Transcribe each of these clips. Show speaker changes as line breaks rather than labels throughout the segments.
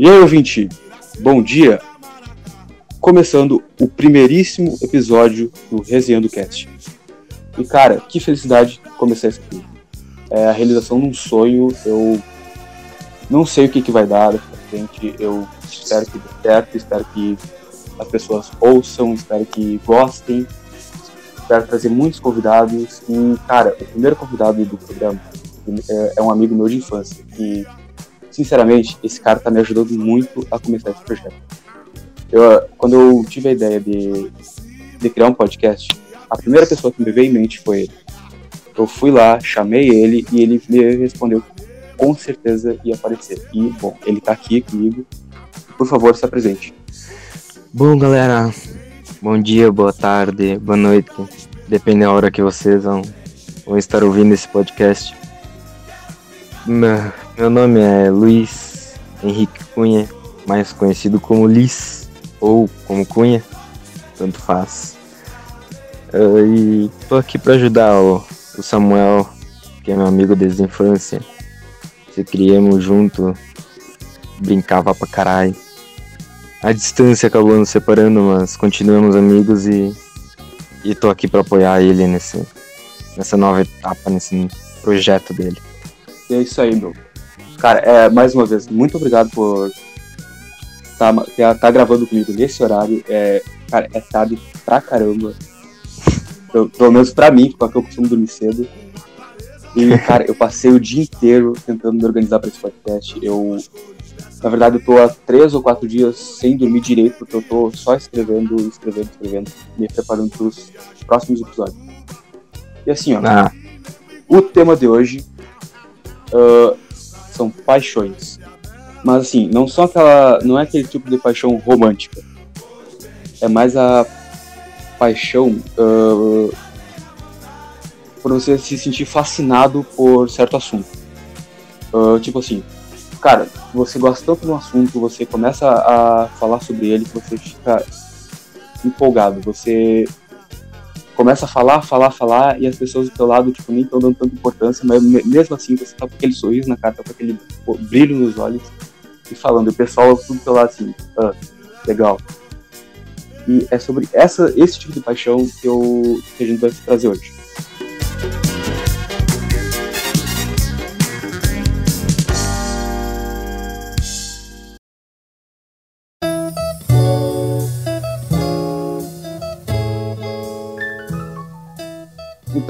E
aí, ouvinte, bom dia. Começando o primeiríssimo episódio do Resenhando Cast. E cara, que felicidade começar isso aqui. É a realização de um sonho. Eu não sei o que, que vai dar pra frente. Eu espero que dê certo, espero que as pessoas ouçam, espero que gostem. Espero trazer muitos convidados. E, cara, o primeiro convidado do programa é, é um amigo meu de infância. E sinceramente, esse cara tá me ajudando muito a começar esse projeto. Eu, quando eu tive a ideia de, de criar um podcast, a primeira pessoa que me veio em mente foi ele. Eu fui lá, chamei ele e ele me respondeu com certeza ia aparecer. E, bom, ele tá aqui comigo. Por favor, se apresente.
Bom, galera, bom dia, boa tarde, boa noite, depende da hora que vocês vão, vão estar ouvindo esse podcast. Meu, nome é Luiz Henrique Cunha, mais conhecido como Liz ou como Cunha, tanto faz. Ah, e tô aqui para ajudar o, o Samuel, que é meu amigo desde a infância. Se criamos junto, brincava pra caralho. A distância acabou nos separando, mas continuamos amigos e, e tô aqui para apoiar ele nesse, nessa nova etapa, nesse projeto dele.
E é isso aí, meu. Cara, é, mais uma vez, muito obrigado por tá, tá, tá gravando comigo nesse horário. É, cara, é tarde pra caramba. Pelo, pelo menos pra mim, porque eu costumo dormir cedo. E, cara, eu passei o dia inteiro tentando me organizar pra esse podcast. Eu, na verdade, eu tô há três ou quatro dias sem dormir direito, porque eu tô só escrevendo, escrevendo, escrevendo, me preparando pros próximos episódios. E assim, ó,
Ah,
o tema de hoje ah, são paixões. Mas assim, não aquela. não é aquele tipo de paixão romântica. É mais a paixão ah, por você se sentir fascinado por certo assunto. Ah, tipo assim, cara, você gosta tanto de um assunto, você começa a falar sobre ele você fica empolgado. Você começa a falar, falar, falar, e as pessoas do teu lado, tipo, nem estão dando tanta importância, mas me- mesmo assim você tá com aquele sorriso na cara, tá com aquele brilho nos olhos, e falando, e o pessoal tudo do teu lado assim, ah, legal. E é sobre essa, esse tipo de paixão que, eu, que a gente vai trazer hoje.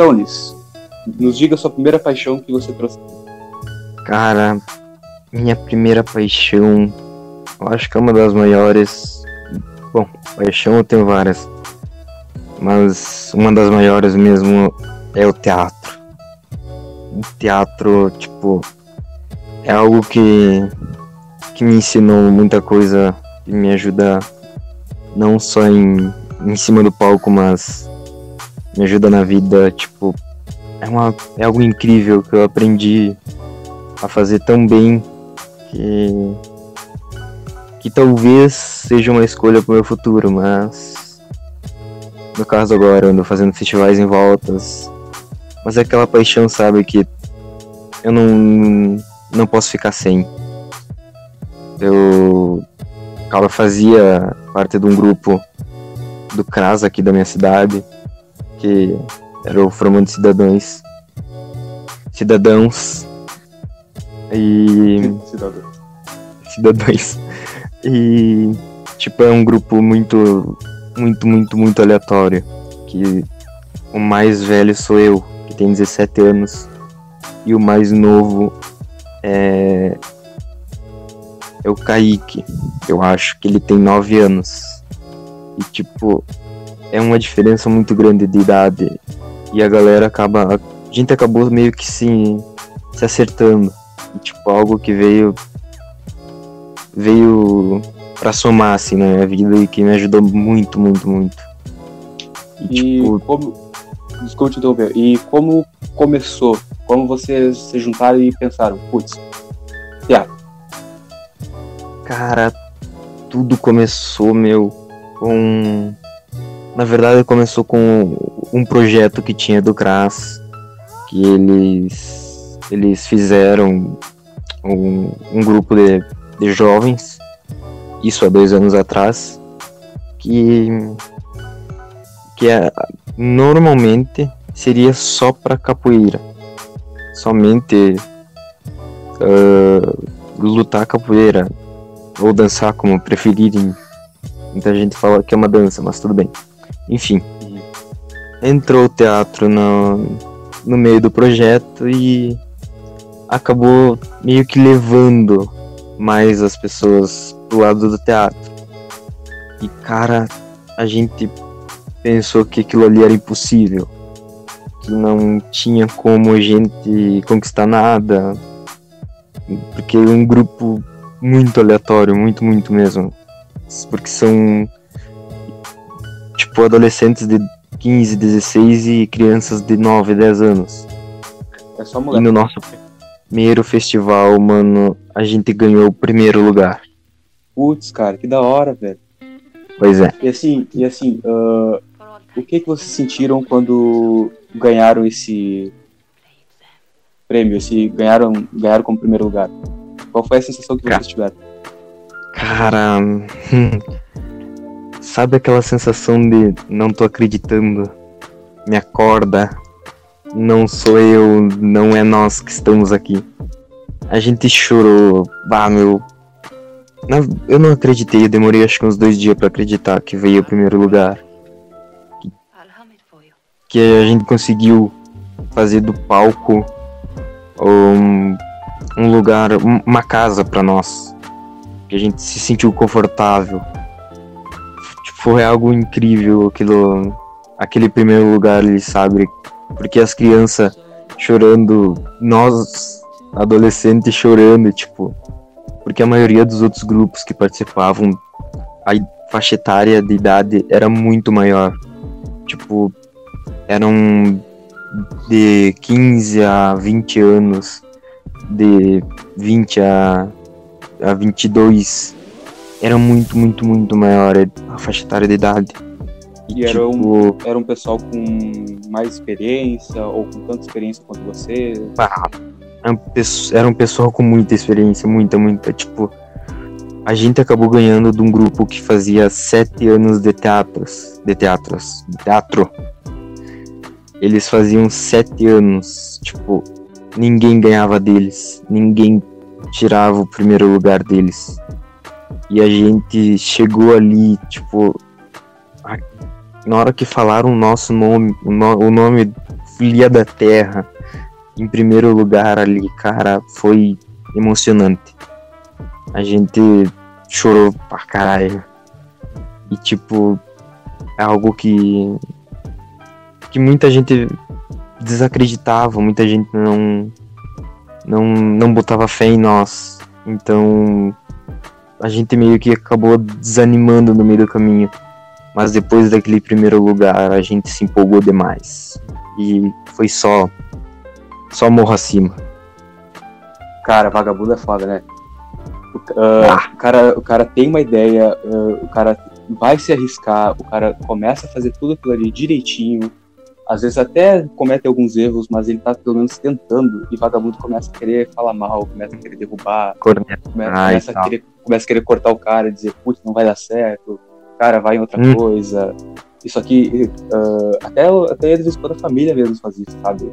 Então, Liz, nos diga sua primeira paixão que você trouxe.
cara, minha primeira paixão, eu acho que é uma das maiores. Bom, paixão eu tenho várias, mas uma das maiores mesmo é o teatro. O teatro, tipo, é algo que, que me ensinou muita coisa e me ajuda não só em, em cima do palco, mas me ajuda na vida, tipo, é, uma, é algo incrível que eu aprendi a fazer tão bem que que talvez seja uma escolha pro meu futuro, mas no caso agora eu ando fazendo festivais em voltas, mas é aquela paixão, sabe, que eu não não posso ficar sem. Eu eu fazia parte de um grupo do CRAS aqui da minha cidade, que era o Formando Cidadãos. Cidadãos. E.
Cidadão.
Cidadãos. E. Tipo, é um grupo muito. Muito, muito, muito aleatório. Que o mais velho sou eu, que tem 17 anos. E o mais novo é. É o Kaique. Eu acho que ele tem 9 anos. E tipo, é uma diferença muito grande de idade. E a galera acaba. A gente acabou meio que se, se acertando. E, tipo, algo que veio. Veio pra somar, assim, na minha vida e que me ajudou muito, muito, muito. E,
E
tipo,
como. Desculpa te interromper. E como começou? Como vocês se juntaram e pensaram, putz, teatro.
cara, tudo começou, meu, com. Na verdade, começou com um projeto que tinha do CRAS, que eles, eles fizeram um, um grupo de, de jovens, isso há dois anos atrás, que, que é, normalmente seria só para capoeira, somente uh, lutar capoeira ou dançar como preferirem. Muita gente fala que é uma dança, mas tudo bem. Enfim, entrou o teatro no, no meio do projeto e acabou meio que levando mais as pessoas pro lado do teatro. E cara, a gente pensou que aquilo ali era impossível, que não tinha como a gente conquistar nada, porque é um grupo muito aleatório, muito, muito mesmo. Porque são tipo adolescentes de 15, 16 e crianças de 9, 10 anos.
É só moleque.
E no nosso primeiro festival, mano, a gente ganhou o primeiro lugar.
Putz, cara, que da hora, velho.
Pois é.
E assim, e assim, uh, o que que vocês sentiram quando ganharam esse prêmio, esse ganharam, ganharam como primeiro lugar? Qual foi a sensação que vocês tiveram?
Cara, hum, sabe aquela sensação de não tô acreditando? Me acorda. Não sou eu, não é nós que estamos aqui. A gente chorou. Bah, meu. Eu não acreditei, eu demorei acho que uns dois dias pra acreditar que veio o primeiro lugar. Que a gente conseguiu fazer do palco um, um lugar, um- uma casa pra nós. Que a gente se sentiu confortável. Foi algo incrível aquilo, aquele primeiro lugar ali, sabe? Porque as crianças chorando, nós adolescentes chorando, tipo, porque a maioria dos outros grupos que participavam, a faixa etária de idade era muito maior. Tipo, eram de 15 a 20 anos, de 20 a, a 22. Era muito, muito, muito maior a faixa etária de idade.
E era um, era um pessoal com mais experiência ou com tanta experiência quanto você?
Ah, era um pesso- era um pessoal com muita experiência, muita, muita. Tipo, a gente acabou ganhando de um grupo que fazia sete anos de teatros. De teatros. De teatro. Eles faziam sete anos. Tipo, ninguém ganhava deles. Ninguém tirava o primeiro lugar deles. E a gente chegou ali, tipo. a- na hora que falaram o nosso nome, o, no- o nome Filha da Terra em primeiro lugar ali, cara, foi emocionante. A gente chorou pra caralho. E tipo, é algo que que muita gente desacreditava, muita gente não não não botava fé em nós. Então, a gente meio que acabou desanimando no meio do caminho. Mas depois daquele primeiro lugar, a gente se empolgou demais. E foi só só morro acima.
Cara, vagabundo é foda, né? O, ca- ah, o cara, o cara tem uma ideia, ah, o cara vai se arriscar, o cara começa a fazer tudo aquilo ali direitinho. Às vezes até comete alguns erros, mas ele tá pelo menos tentando. E vagabundo começa a querer falar mal, começa a querer derrubar,
Corneta.
come-
Ai,
começa, a querer, começa a querer cortar o cara, dizer, putz, não vai dar certo, cara, vai em outra
Hum.
coisa. Isso aqui, ah, até, até às vezes quando a família mesmo faz isso, sabe?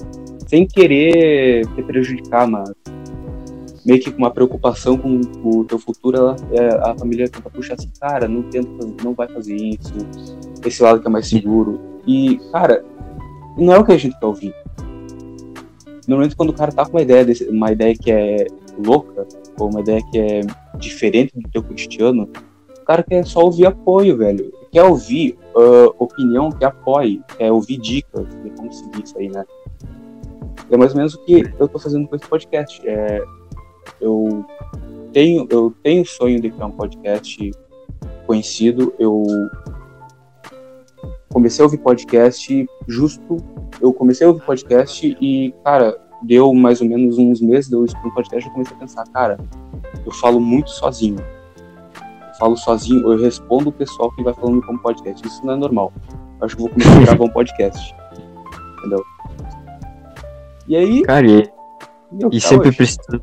Sem querer te prejudicar, mas meio que com uma preocupação com o teu futuro, ela- é, a família tenta puxar assim, cara, não tenta, não vai fazer isso, esse lado que é mais seguro. E, cara, não é o que a gente quer ouvir. Normalmente quando o cara tá com uma ideia, desse- uma ideia que é louca, ou uma ideia que é diferente do teu cotidiano, o cara quer só ouvir apoio, velho. Quer ouvir ah, opinião que apoie, quer ouvir dicas de como seguir isso aí, né? É mais ou menos o que eu tô fazendo com esse podcast. É, eu tenho eu tenho o sonho de criar um podcast conhecido. Eu comecei a ouvir podcast justo. Eu comecei a ouvir podcast e, cara, deu mais ou menos uns meses de eu escutar um podcast. Eu comecei a pensar, cara, eu falo muito sozinho. falo sozinho, eu respondo o pessoal que vai falando como podcast. Isso não é normal. Eu acho que eu vou começar a gravar um podcast. Entendeu? E aí.
Cara, e,
meu,
e sempre
hoje.
precisa.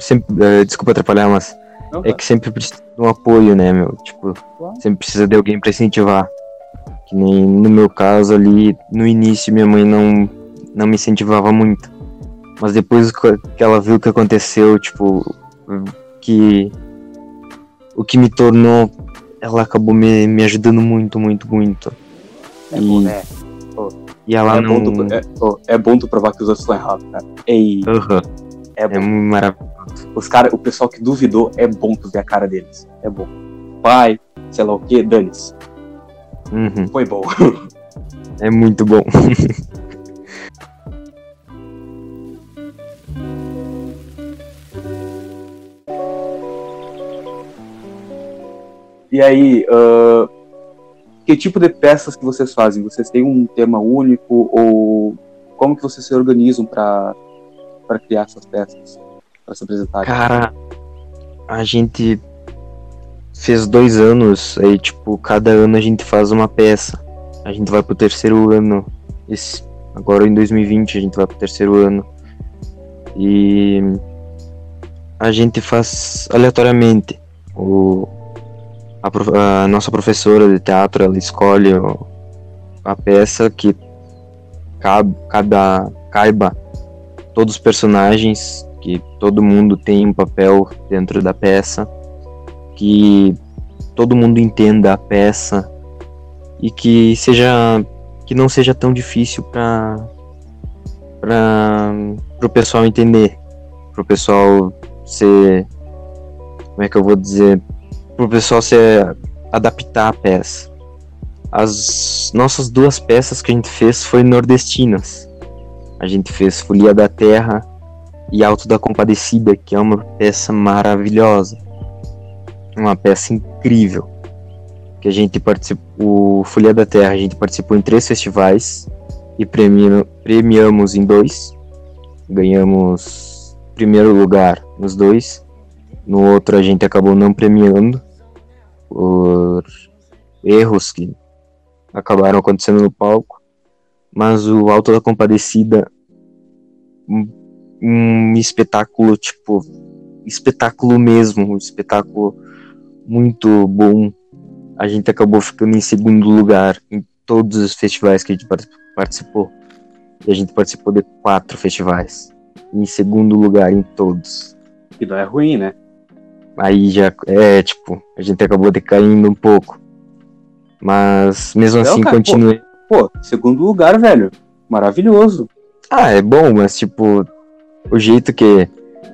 Sempre, eh, desculpa atrapalhar, mas
Não,
é que sempre precisa de um apoio, né, meu? Tipo,
Claro.
sempre precisa de alguém pra incentivar. Que nem no meu caso ali, no início minha mãe não, não me incentivava muito. Mas depois que ela viu o que aconteceu, tipo, que o que me tornou, ela acabou me, me ajudando muito, muito, muito.
É bom,
e-
né?
E ela
É,
não.
bom tu, é, ó, é bom tu provar que os outros estão errados, cara. Ei,
Aham,
é bom.
é muito maravilhoso.
Os cara, o pessoal que duvidou, é bom tu ver a cara deles. É bom. Pai, sei lá o que, dane-se.
Uhum,
Foi bom.
é muito bom.
E aí, ah, que tipo de peças que vocês fazem? Vocês têm um tema único ou como que vocês se organizam para para criar essas peças, para se apresentarem?
Cara, a gente fez dois anos, aí tipo, cada ano a gente faz uma peça. A gente vai pro terceiro ano. Esse, agora em 2020 a gente vai pro terceiro ano. E a gente faz aleatoriamente. O, a, a nossa professora de teatro ela escolhe a peça que cabe, cada, caiba todos os personagens, que todo mundo tem um papel dentro da peça, que todo mundo entenda a peça e que seja que não seja tão difícil para para o pessoal entender, para o pessoal ser como é que eu vou dizer, para o pessoal se adaptar à peça. As nossas duas peças que a gente fez foi nordestinas. A gente fez Folia da Terra e Alto da Compadecida, que é uma peça maravilhosa. Uma peça incrível. Que a gente participou. O Folia da Terra, a gente participou em três festivais e premi- premiamos em dois. Ganhamos primeiro lugar nos dois. No outro a gente acabou não premiando por erros que acabaram acontecendo no palco. Mas o Alto da Compadecida um, um espetáculo, tipo, espetáculo mesmo, um espetáculo muito bom. A gente acabou ficando em segundo lugar em todos os festivais que a gente partic- participou. E a gente participou de quatro festivais. Em segundo lugar em todos.
Que não é ruim, né?
Aí já é, tipo, a gente acabou decaindo um pouco. Mas mesmo assim
cara,
continuei.
Pô, segundo lugar, velho. Maravilhoso.
Ah, é bom, mas tipo, o jeito que,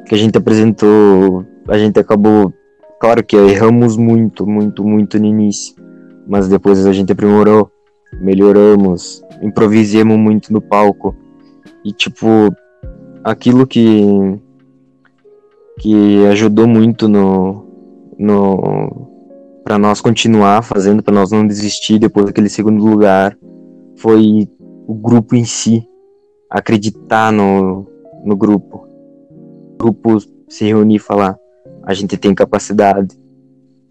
que a gente apresentou, a gente acabou. Claro que erramos muito, muito, muito no início. Mas depois a gente aprimorou, melhoramos, improvisemos muito no palco. E tipo, aquilo que. que ajudou muito no. no para nós continuar fazendo, para nós não desistir depois daquele segundo lugar, foi o grupo em si acreditar no, no grupo. O grupo se reunir e falar, a gente tem capacidade,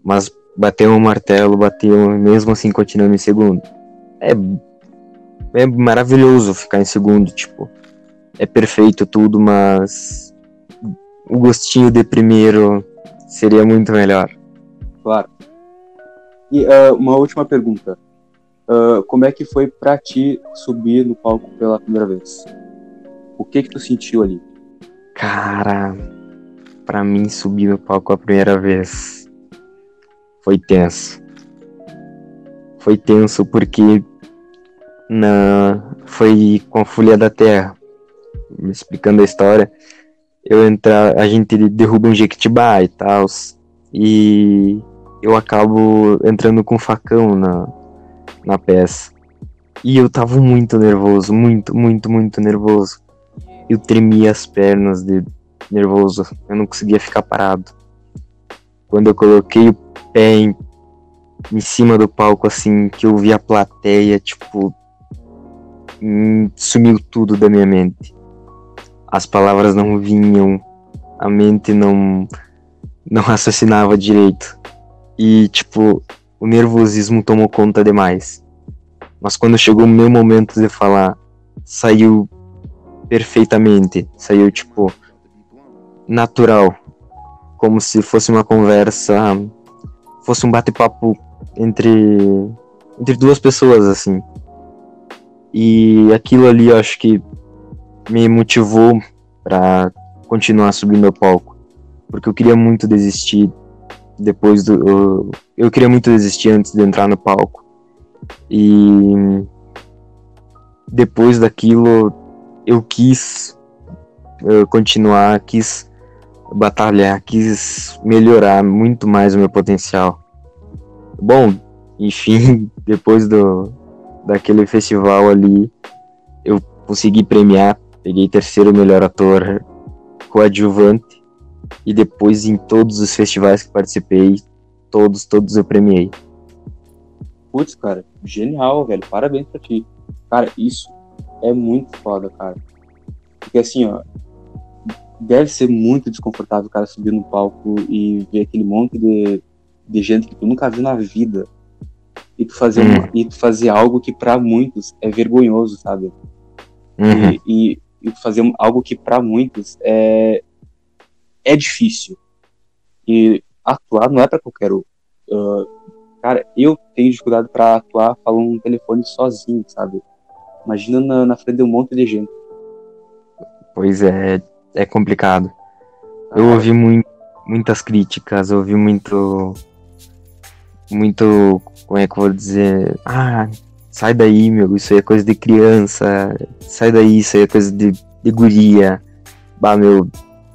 mas bateu um martelo, bateu, mesmo assim continuando em segundo. É, é maravilhoso ficar em segundo, tipo, é perfeito tudo, mas o gostinho de primeiro seria muito melhor.
Claro. E ah, uma última pergunta. Ah, como é que foi pra ti subir no palco pela primeira vez? O que que tu sentiu ali?
Cara, pra mim subir no palco a primeira vez foi tenso. Foi tenso porque na foi com a Folha da Terra, me explicando a história. Eu entrar, a gente derruba um jequitibá e tal, e eu acabo entrando com um facão na, na peça. E eu tava muito nervoso, muito, muito, muito nervoso eu tremia as pernas de nervoso, eu não conseguia ficar parado. Quando eu coloquei o pé em, em cima do palco, assim, que eu vi a plateia, tipo, hum, sumiu tudo da minha mente. As palavras não vinham, a mente não, não raciocinava direito. E, tipo, o nervosismo tomou conta demais. Mas quando chegou o meu momento de falar, saiu perfeitamente. Saiu, tipo, natural. Como se fosse uma conversa. Fosse um bate-papo entre. Entre duas pessoas, assim. E aquilo ali eu acho que me motivou para continuar subindo ao palco. Porque eu queria muito desistir depois do. Eu, eu queria muito desistir antes de entrar no palco. E depois daquilo eu quis uh, continuar, quis batalhar, quis melhorar muito mais o meu potencial. Bom, enfim, depois do daquele festival ali, eu consegui premiar, peguei terceiro melhor ator coadjuvante e depois em todos os festivais que participei, todos, todos eu premiei.
Putz, cara, genial, velho. Parabéns pra ti. Cara, isso é muito foda, cara. Porque assim, ó, deve ser muito desconfortável o cara subir no palco e ver aquele monte de, de gente que tu nunca viu na vida. E tu fazer,
Uhum.
e tu fazer algo que pra muitos é vergonhoso, sabe?
Uhum.
E, e, e fazer algo que pra muitos é, é difícil. E atuar não é pra qualquer um. Ah, cara, eu tenho dificuldade pra atuar falando no telefone sozinho, sabe? Imagina na, na frente de um monte de gente.
Pois é, é complicado. Eu
Ah,
ouvi mui- muitas críticas, ouvi muito. Muito. Como é que eu vou dizer? Ah, sai daí, meu, isso aí é coisa de criança. Sai daí, isso aí é coisa de, de guria. Bah, meu,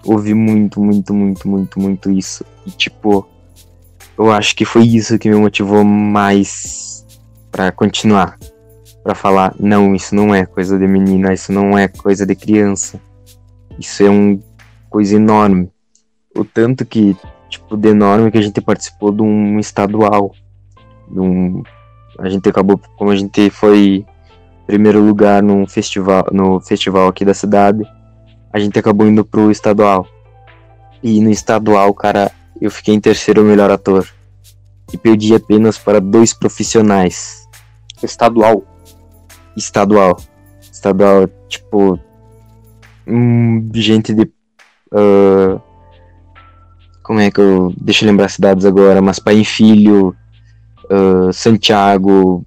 ouvi muito, muito, muito, muito, muito isso. E tipo, eu acho que foi isso que me motivou mais pra continuar. Pra falar, não, isso não é coisa de menina, isso não é coisa de criança. Isso é uma coisa enorme. O tanto que, tipo, de enorme que a gente participou de um estadual. De um... A gente acabou, como a gente foi primeiro lugar num festival, no festival aqui da cidade, a gente acabou indo pro estadual. E no estadual, cara, eu fiquei em terceiro melhor ator. E perdi apenas para dois profissionais.
estadual.
Estadual. Estadual, tipo. Hum, gente de. ah, como é que eu. Deixa eu lembrar cidades agora, mas Pai e Filho, ah, Santiago,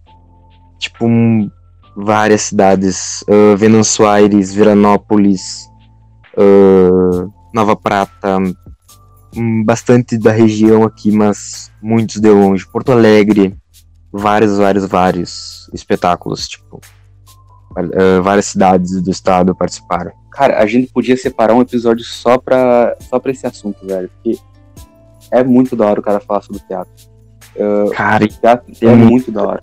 tipo, um, várias cidades. Uh, Venâncio Aires, Veranópolis, ah, Nova Prata, hum, bastante da região aqui, mas muitos de longe. Porto Alegre, vários, vários, vários espetáculos, tipo. Ah, várias cidades do estado participaram.
Cara, a gente podia separar um episódio só pra, só pra esse assunto, velho. Porque é muito da hora o cara falar sobre teatro.
Cara,
O teatro é
muito.
da hora.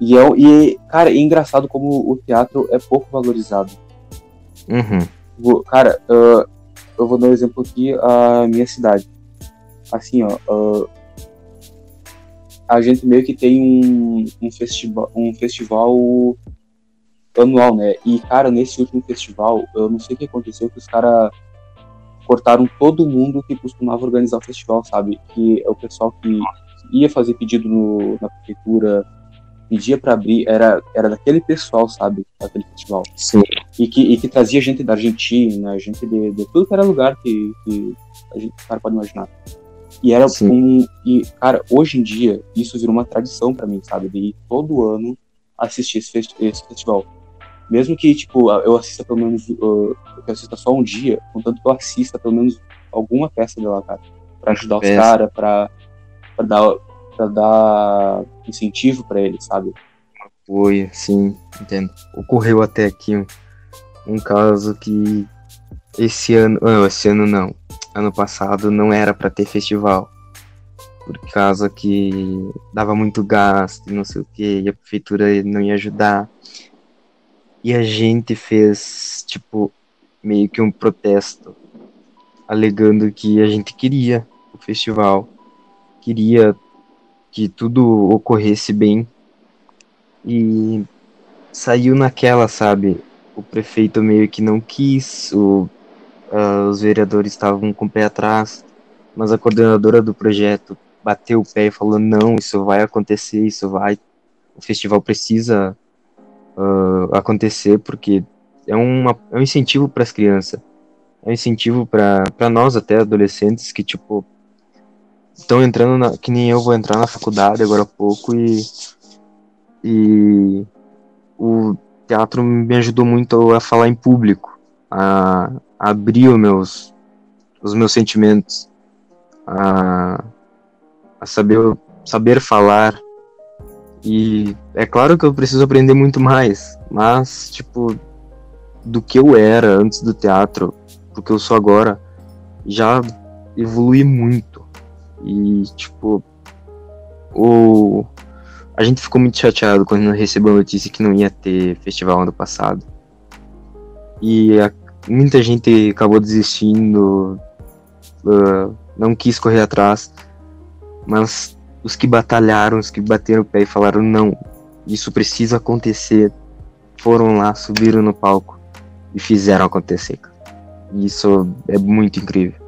E, é, e, cara, é engraçado como o teatro é pouco valorizado.
uhum,
Vou- Cara, ah, eu vou dar um exemplo aqui, a minha cidade. Assim, ó, ah, a gente meio que tem um, um, festival, um festival anual, né? E, cara, nesse último festival, eu não sei o que aconteceu, que os caras cortaram todo mundo que costumava organizar o festival, sabe? Que é o pessoal que ia fazer pedido no- na prefeitura, pedia pra abrir, era, era daquele pessoal, sabe? Daquele festival
sim,
e que, e que trazia gente da Argentina, gente de, de tudo que era lugar que, que a gente, o cara pode imaginar. E era
Sim.
um. E, cara, hoje em dia, isso virou uma tradição pra mim, sabe? De ir todo ano assistir esse, festi- esse festival. Mesmo que, tipo, eu assista pelo menos. uh, eu assista só um dia, contanto que eu assista pelo menos alguma peça de lá, cara. Pra ajudar os caras, pra, pra, dar, pra dar incentivo pra eles, sabe?
foi, sim, entendo. Ocorreu até aqui um, um caso que esse ano, não, esse ano não, ano passado não era pra ter festival. Por causa que dava muito gasto não sei o que, e a prefeitura não ia ajudar. E a gente fez, tipo, meio que um protesto, alegando que a gente queria o festival, queria que tudo ocorresse bem. E saiu naquela, sabe? O prefeito meio que não quis, o, ah, os vereadores estavam com o pé atrás. mas a coordenadora do projeto bateu o pé e falou: não, isso vai acontecer, isso vai. O festival precisa uh, acontecer porque é, uma, é um incentivo para as crianças, é um incentivo para nós, até adolescentes, que tipo estão entrando na, que nem eu vou entrar na faculdade agora há pouco e e o teatro me ajudou muito a falar em público, a abrir os meus os meus sentimentos, a, a saber saber falar e é claro que eu preciso aprender muito mais, mas tipo do que eu era antes do teatro, porque eu sou agora, já evolui muito. E, tipo, o... a gente ficou muito chateado quando recebeu a notícia que não ia ter festival ano passado. E a... muita gente acabou desistindo, uh, não quis correr atrás, mas os que batalharam, os que bateram o pé e falaram: não, isso precisa acontecer, foram lá, subiram no palco e fizeram acontecer. E isso é muito incrível.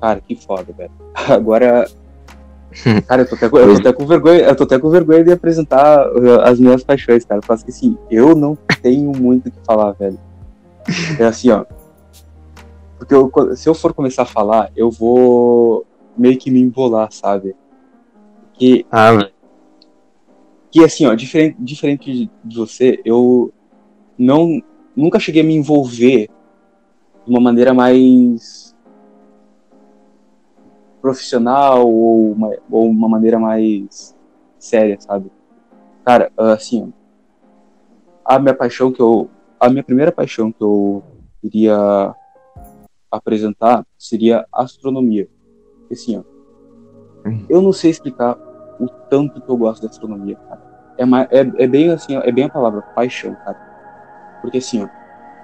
Cara, que foda, velho. Agora. Cara, eu tô, até, com, eu tô até com vergonha, eu tô até com vergonha de apresentar uh, as minhas paixões, cara. Eu que assim, eu não tenho muito o que falar, velho. É assim, ó. Porque eu, se eu for começar a falar, eu vou meio que me embolar, sabe? Que,
ah,
que assim, ó, diferente, diferente de, você, eu não nunca cheguei a me envolver de uma maneira mais profissional ou uma, ou uma maneira mais séria, sabe? Cara, assim, a minha paixão que eu. A minha primeira paixão que eu iria apresentar seria astronomia. Assim, ó, hum. eu não sei explicar o tanto que eu gosto da astronomia, cara. É, é, é bem assim, ó, é bem a palavra, paixão, cara. Porque assim, ó,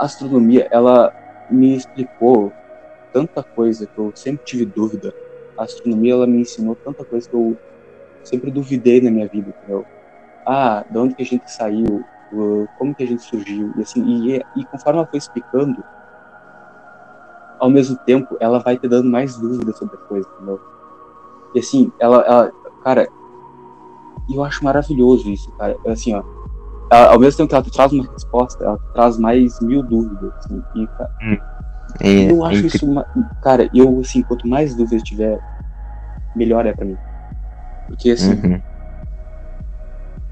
a astronomia, ela me explicou tanta coisa que eu sempre tive dúvida. A astronomia, ela me ensinou tanta coisa que eu sempre duvidei na minha vida, entendeu? Ah, de onde que a gente saiu? Como que a gente surgiu? E assim, e, e conforme ela foi explicando, ao mesmo tempo, ela vai te dando mais dúvidas sobre a coisa, entendeu? E assim, ela, ela cara, eu acho maravilhoso isso, cara. Assim, ó, ao mesmo tempo que ela traz uma resposta, ela traz mais mil dúvidas. Assim, e, cara, hum. é, eu acho é isso. Uma, cara, eu, assim, quanto mais dúvidas tiver, melhor é para mim. Porque, assim, uhum.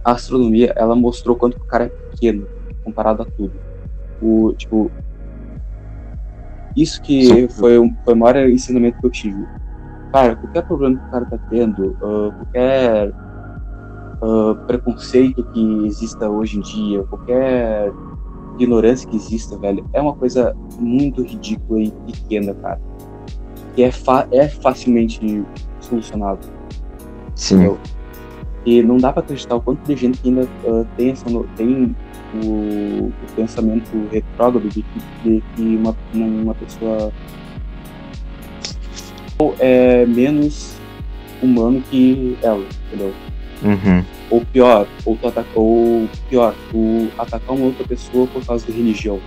A astronomia, ela mostrou quanto o cara é pequeno comparado a tudo. O, tipo, isso que foi, foi o maior ensinamento que eu tive. Cara, qualquer problema que o cara tá tendo, uh, qualquer uh, preconceito que exista hoje em dia, qualquer ignorância que exista, velho, é uma coisa muito ridícula e pequena, cara. Que é, fa é facilmente solucionado.
Sim. Entendeu?
E não dá para acreditar o quanto de gente ainda uh, tem, essa, tem o, o, pensamento retrógrado de que, de que uma, uma pessoa é menos humano que ela, entendeu?
Uhum.
Ou pior, ou, tu ataca, ou pior, tu atacar uma outra pessoa por causa de religião.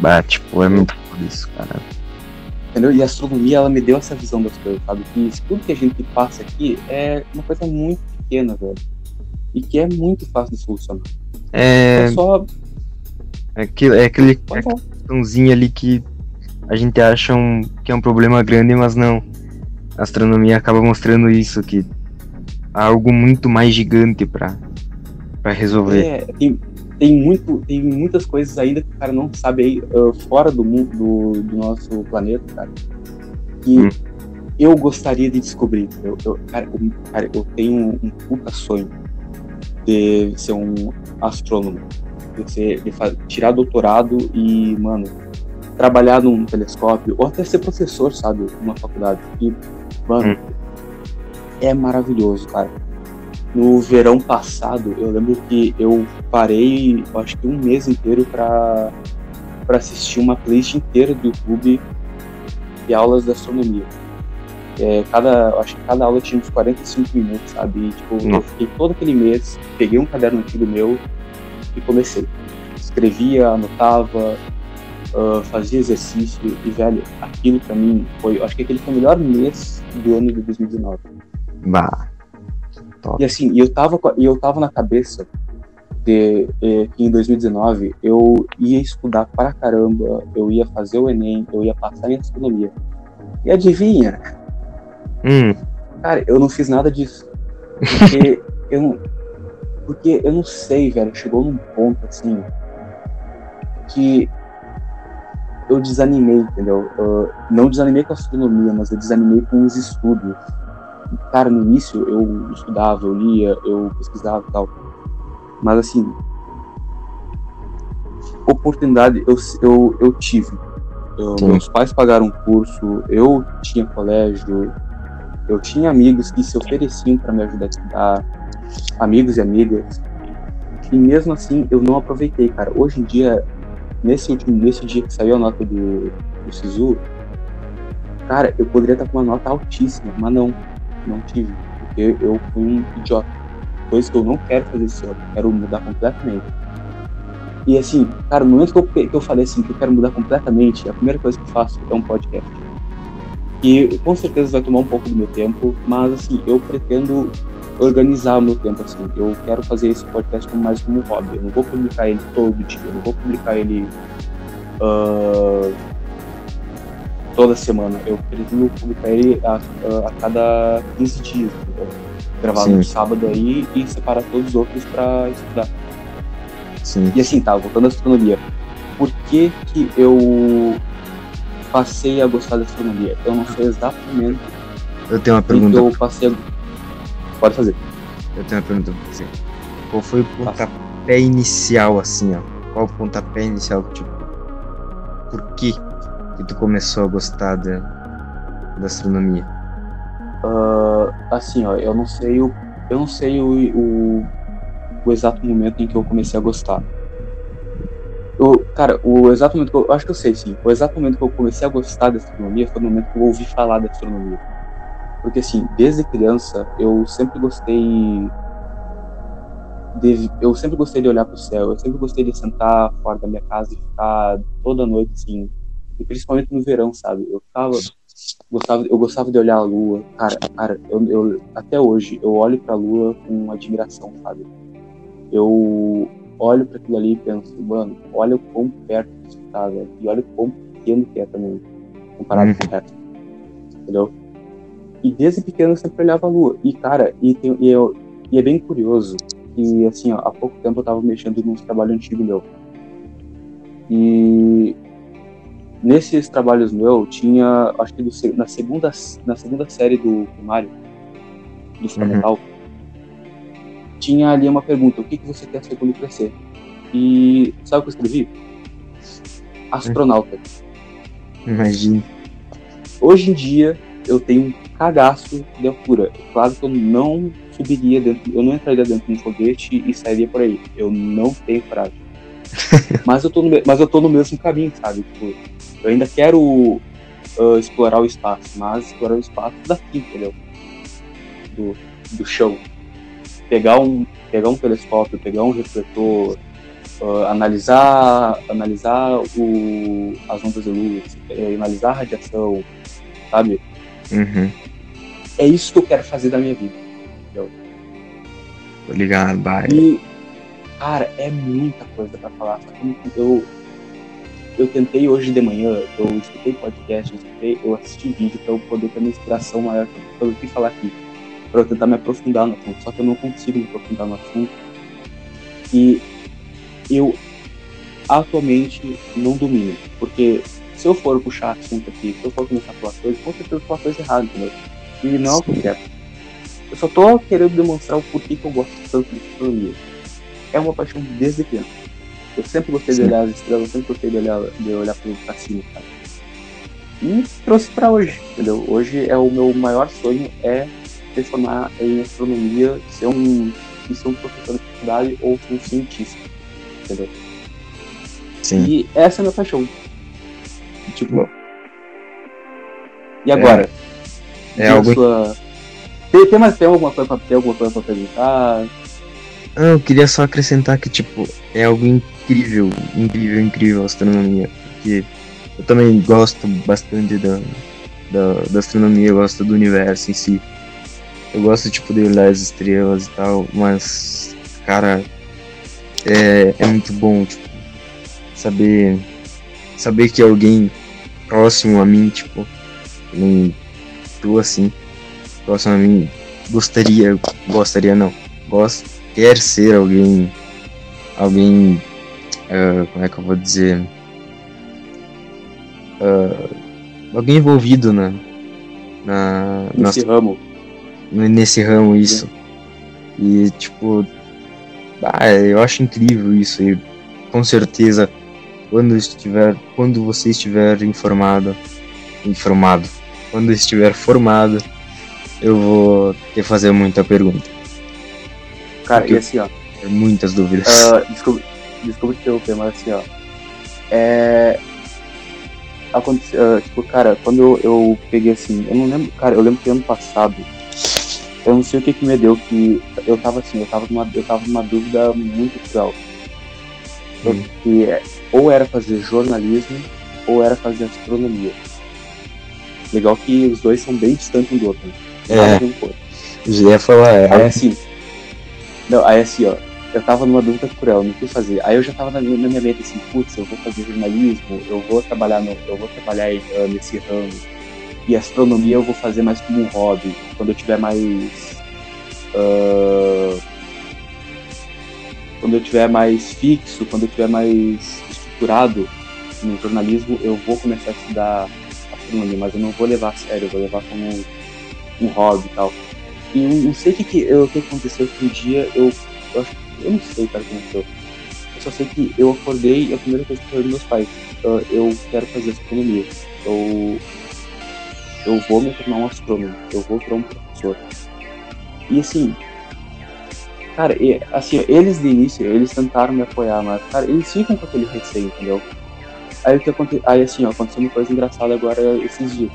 Bah, tipo, é muito por isso, cara.
Entendeu? E a astronomia, ela me deu essa visão das coisas, sabe? Que tudo que a gente passa aqui é uma coisa muito pequena, velho. E que é muito fácil de solucionar.
É.
É só.
É aquele, é aquele é questãozinho ali que a gente acha um, que é um problema grande, mas não. A astronomia acaba mostrando isso, que algo muito mais gigante para para resolver.
É, tem, tem, muito, tem muitas coisas ainda que o cara não sabe aí uh, fora do mundo do, do, nosso planeta, cara. Que hum. Eu gostaria de descobrir. Eu, eu, cara, eu, cara, eu tenho um, um puta sonho de ser um astrônomo. De, ser, de tirar doutorado e, mano, trabalhar num telescópio, ou até ser professor, sabe, numa faculdade. E, mano, hum é maravilhoso, cara. No verão passado, eu lembro que eu parei, eu acho que um mês inteiro para para assistir uma playlist inteira do YouTube de aulas de astronomia. É, cada, acho que cada aula tinha uns 45 minutos, sabe? E, tipo, eu fiquei todo aquele mês, peguei um caderno antigo meu e comecei. Escrevia, anotava, uh, fazia exercício e, velho, aquilo pra mim foi, acho que aquele foi o melhor mês do ano de 2019.
Bah.
E assim, eu tava, eu tava na cabeça de, de, que em 2019 eu ia estudar para caramba, eu ia fazer o Enem, eu ia passar em astronomia. E adivinha?
Hum.
Cara, eu não fiz nada disso. Porque eu não. Porque eu não sei, velho. Chegou num ponto assim. Que eu desanimei, entendeu? Não desanimei com a astronomia, mas eu desanimei com os estudos. Cara, no início eu estudava, eu lia, eu pesquisava e tal. Mas assim. Oportunidade eu, eu, eu tive. Eu, meus pais pagaram um curso, eu tinha colégio, eu tinha amigos que se ofereciam para me ajudar a estudar, amigos e amigas. E mesmo assim, eu não aproveitei, cara. Hoje em dia, nesse último nesse dia que saiu a nota do, do Sisu, cara, eu poderia estar com uma nota altíssima, mas não, não tive, porque eu fui um idiota. Coisa que eu não quero fazer esse ano, quero mudar completamente. E assim, cara, no momento que eu, que eu falei assim, que eu quero mudar completamente, a primeira coisa que eu faço é um podcast. E com certeza vai tomar um pouco do meu tempo, mas assim, eu pretendo organizar o meu tempo assim. Eu quero fazer esse podcast como mais como um hobby. Eu não vou publicar ele todo dia, eu não vou publicar ele uh, toda semana. Eu pretendo publicar ele a, a cada 15 dias. Entendeu? Gravar no sábado aí e separar todos os outros para estudar.
Sim.
E assim, tá, voltando à astronomia. Por que que eu passei a gostar da astronomia? Eu não sei exatamente.
Eu tenho uma pergunta.
Eu passei a... Pode fazer.
Eu tenho uma pergunta pra você. Qual foi o pontapé inicial, assim, ó? Qual o pontapé inicial, tipo... Por que que tu começou a gostar da, da astronomia?
Uh, assim, ó, eu não sei o... Eu não sei o, o o exato momento em que eu comecei a gostar. Eu, cara, o exato momento que eu, eu, acho que eu sei sim. O exato momento que eu comecei a gostar da astronomia foi no momento que eu ouvi falar da astronomia. Porque assim, desde criança eu sempre gostei de, eu sempre gostei de olhar para o céu, eu sempre gostei de sentar fora da minha casa e ficar toda noite assim, e principalmente no verão, sabe? Eu ficava gostava, eu gostava de olhar a lua. Cara, cara, eu, eu até hoje eu olho para a lua com admiração, sabe? eu olho para aquilo ali e penso, mano, olha o quão perto isso tá, velho. E olha o quão pequeno que é também, comparado uhum. com o resto. Entendeu? E desde pequeno eu sempre olhava a lua. E, cara, e, tem, e, eu, e é bem curioso que, assim, ó, há pouco tempo eu tava mexendo num trabalho antigo meu. E nesses trabalhos meu tinha, acho que do, na, segunda, na segunda série do primário, do fundamental, uhum tinha ali uma pergunta: o que, que você quer ser quando crescer? E sabe o que eu escrevi? Astronauta.
Imagina.
Hoje em dia eu tenho um cagaço de altura. É claro que eu não subiria dentro, eu não entraria dentro de um foguete e sairia por aí. Eu não tenho coragem. mas, eu tô no, mas eu tô no mesmo caminho, sabe? Tipo, eu ainda quero uh, explorar o espaço, mas explorar o espaço daqui, entendeu? Do, do chão pegar um, pegar um telescópio, pegar um refletor, uh, analisar, analisar o, as ondas de luz, é, analisar a radiação, sabe?
Uhum.
É isso que eu quero fazer da minha vida. Entendeu?
Tô ligado, bye.
E, cara, é muita coisa pra falar. Eu, eu tentei hoje de manhã, eu escutei podcast, eu, escutei, eu assisti vídeo pra eu poder ter uma inspiração maior pelo que falar aqui para eu tentar me aprofundar no assunto, só que eu não consigo me aprofundar no assunto. E eu atualmente não domino, porque se eu for puxar assunto aqui, se eu for começar a falar coisas, com certeza eu vou falar coisa errada, entendeu? E não é o que eu quero. Eu só tô querendo demonstrar o porquê que eu gosto tanto de astronomia. É uma paixão desde criança. Eu sempre gostei Sim. de olhar as estrelas, eu sempre gostei de olhar, de olhar pra cima, cara. E trouxe para hoje, entendeu? Hoje é o meu maior sonho é transformar em astronomia, ser um, ser um professor de faculdade ou um cientista. Entendeu?
Sim.
E essa é a minha paixão. Tipo. E agora?
É, é algo.
Sua... Tem, tem, mais, tem alguma coisa pra ter, alguma coisa pra perguntar?
eu queria só acrescentar que, tipo, é algo incrível, incrível, incrível a astronomia. porque eu também gosto bastante da, da, da astronomia, eu gosto do universo em si. Eu gosto, tipo, de olhar as estrelas e tal, mas, cara, é, é muito bom, tipo, saber, saber que alguém próximo a mim, tipo, nem tu assim, próximo a mim, gostaria, gostaria não, gosta, quer ser alguém, alguém, uh, como é que eu vou dizer, uh, alguém envolvido na, na
nesse
na,
ramo.
Nesse ramo, isso. E, tipo, ah, eu acho incrível isso. E com certeza, quando estiver, quando você estiver informado, informado, quando estiver formado, eu vou te fazer muita pergunta.
Cara, Porque e assim, ó.
Muitas dúvidas.
Uh, desculpa, desculpa te interromper, mas assim, ó. É, aconteceu, uh, tipo, cara, quando eu, eu, peguei assim, eu não lembro, cara, eu lembro que ano passado, eu não sei o que que me deu, que eu tava assim, eu tava numa, eu tava numa dúvida muito cruel. Hum. Que é, ou era fazer jornalismo, ou era fazer astronomia. Legal que os dois são bem distantes um do outro. Né?
É. Já ia falar, é.
Aí assim. Não, aí assim, ó eu tava numa dúvida cruel, não que fazer. Aí eu já tava na, na minha mente assim, putz, eu vou fazer jornalismo, eu vou trabalhar no, eu vou trabalhar uh, nesse ramo. E astronomia eu vou fazer mais como um hobby, quando eu tiver mais uh, quando eu tiver mais fixo, quando eu tiver mais estruturado no jornalismo, eu vou começar a estudar astronomia, mas eu não vou levar a sério, eu vou levar como um hobby e tal. E não sei o que, que, o que aconteceu que um dia eu, eu eu não sei, cara, como foi. Eu só sei que eu acordei e a primeira coisa que eu falei dos meus pais, uh, eu quero fazer astronomia. Eu, eu vou me tornar um astrônomo, eu vou virar um professor. E assim, cara, e, assim, eles de início, eles tentaram me apoiar, mas, cara, eles ficam com aquele receio, entendeu? Aí o que aconteceu, aí assim, ó, aconteceu uma coisa engraçada agora esses dias.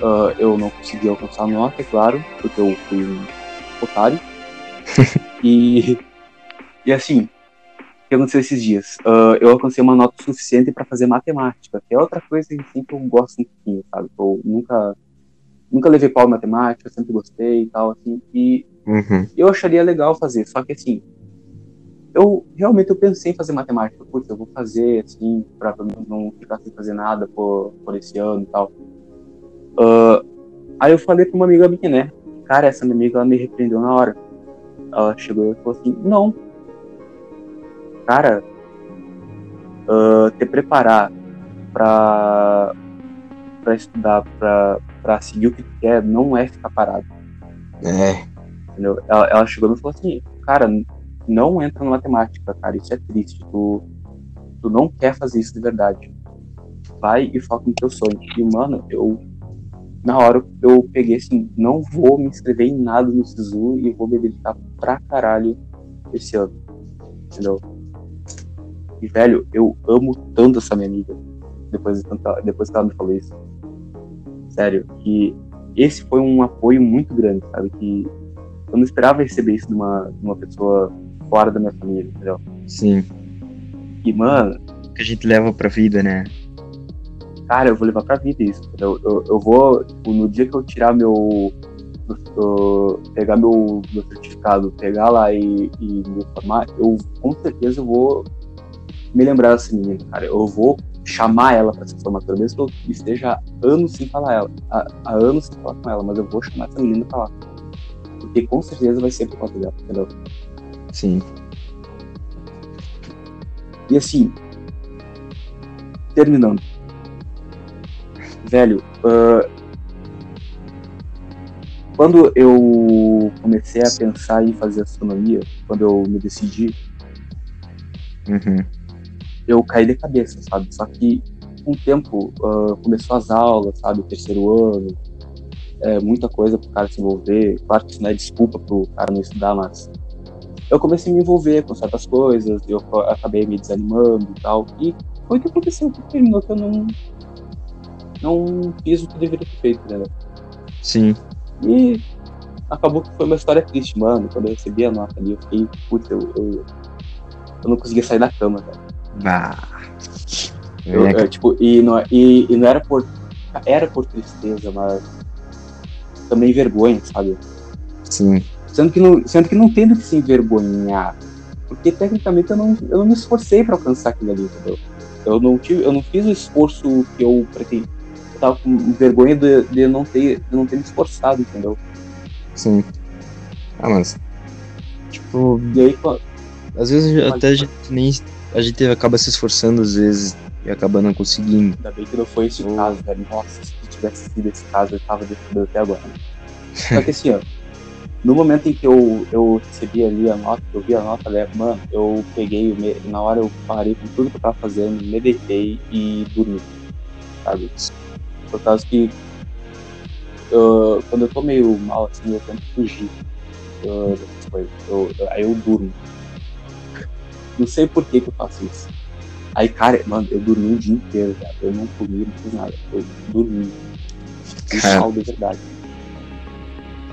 Uh, eu não consegui alcançar a nota, é claro, porque eu fui um otário. e e assim, que aconteceu esses dias? Uh, eu alcancei uma nota suficiente para fazer matemática, que é outra coisa assim, que eu gosto um pouquinho, sabe? Eu nunca, nunca levei pau em matemática, sempre gostei e tal, assim. E
uhum.
eu acharia legal fazer, só que assim, eu realmente eu pensei em fazer matemática. Putz, eu vou fazer, assim, pra não ficar sem fazer nada por, por esse ano e tal. Uh, aí eu falei pra uma amiga minha, né? Cara, essa minha amiga, ela me repreendeu na hora. Ela chegou e falou assim, não, cara uh, te preparar para para estudar, para seguir o que tu quer, não é ficar parado.
É.
Entendeu? Ela, ela chegou e falou assim, cara, não entra na matemática, cara, isso é triste. Tu, tu não quer fazer isso de verdade. Vai e foca no teu sonho. E, mano, eu na hora eu peguei assim, não vou me inscrever em nada no SISU e vou me dedicar pra caralho esse ano. Entendeu? E, velho, eu amo tanto essa minha amiga. Depois, depois que ela me falou isso. Sério, que esse foi um apoio muito grande, sabe? Que eu não esperava receber isso de uma, de uma pessoa fora da minha família, entendeu?
Sim.
E, mano.
Que a gente leva pra vida, né?
Cara, eu vou levar pra vida isso, entendeu? Eu, eu vou, tipo, no dia que eu tirar meu. pegar meu, meu certificado, pegar lá e, e me formar, eu com certeza vou me lembrar dessa menina, cara. Eu vou chamar ela para essa formatura, mesmo que eu esteja há anos sem falar ela, há, há, anos sem falar com ela, mas eu vou chamar essa menina pra lá. Porque com certeza vai ser por conta dela, entendeu?
Sim.
E assim, terminando. Velho, uh, quando eu comecei a pensar em fazer astronomia, quando eu me decidi,
uhum
eu caí de cabeça, sabe? Só que com o tempo uh, começou as aulas, sabe? O terceiro ano, é, muita coisa pro cara se envolver. Claro que isso não é desculpa pro cara não estudar, mas eu comecei a me envolver com certas coisas, eu acabei me desanimando e tal. E foi o que aconteceu, que terminou que eu não, não fiz o que deveria ter feito, né?
Sim.
E acabou que foi uma história triste, mano. Quando eu recebi a nota ali, eu fiquei, putz, eu, eu, eu não conseguia sair da cama, cara.
Ah.
Eu,
É,
eu, tipo, e não, e, e não era por. Era por tristeza, mas também vergonha, sabe?
sim,
Sendo que não, sendo que não tem do que se envergonhar. Porque tecnicamente eu não, eu não me esforcei pra alcançar aquilo ali, entendeu? Eu não, tive, eu não fiz o esforço que eu pretendi. Eu tava com vergonha de, de não ter, de não ter me esforçado, entendeu?
sim. Ah, mas. Tipo,
E aí,
às vezes até a gente nem. A gente acaba se esforçando às vezes e acaba não conseguindo.
ainda bem que não foi esse o
Oh.
caso, velho. Nossa, se tivesse sido esse caso, eu tava defendendo até agora. Só que assim, ó, no momento em que eu, eu recebi ali a nota, eu vi a nota, né, mano, eu peguei, na hora eu parei com tudo que eu tava fazendo, me deitei e dormi, sabe? Por causa que ah, quando eu tô meio mal, assim, eu tento fugir ah, dessas coisas. Eu- aí eu durmo. Não sei por que que eu faço isso. Aí, cara, mano, eu dormi o dia inteiro, cara. Eu não comi, não fiz nada. Eu dormi. Fiquei
Cara.
mal de verdade.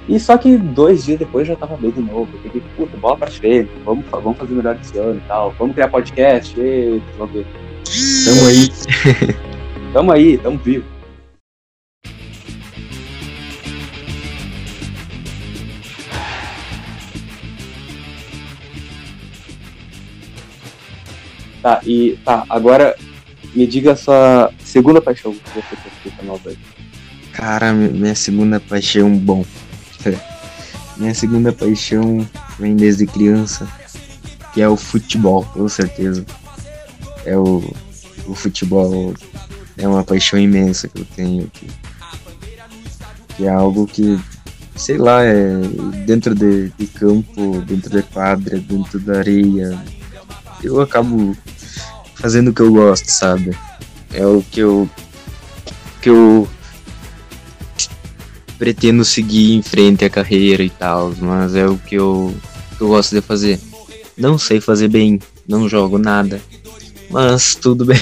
E só que dois dias depois eu já tava bem de novo. Eu peguei, puta, bola pra frente, vamos, vamos fazer melhor esse ano e tal. Vamos criar podcast, e, vamos ver.
Tamo aí.
Tamo aí, tamo vivo. Tá, e tá, agora me diga a sua segunda paixão que você tem pra nós aí.
Cara, mi- minha segunda paixão, bom. Minha segunda paixão vem desde criança, que é o futebol, com certeza. É o, o futebol é uma paixão imensa que eu tenho, que, que é algo que, sei lá, é dentro de, de campo, dentro da quadra, dentro da areia. Eu acabo fazendo o que eu gosto, sabe? É o que eu que eu pretendo seguir em frente a carreira e tal, mas é o que eu, que eu gosto de fazer. Não sei fazer bem, não jogo nada, mas tudo bem.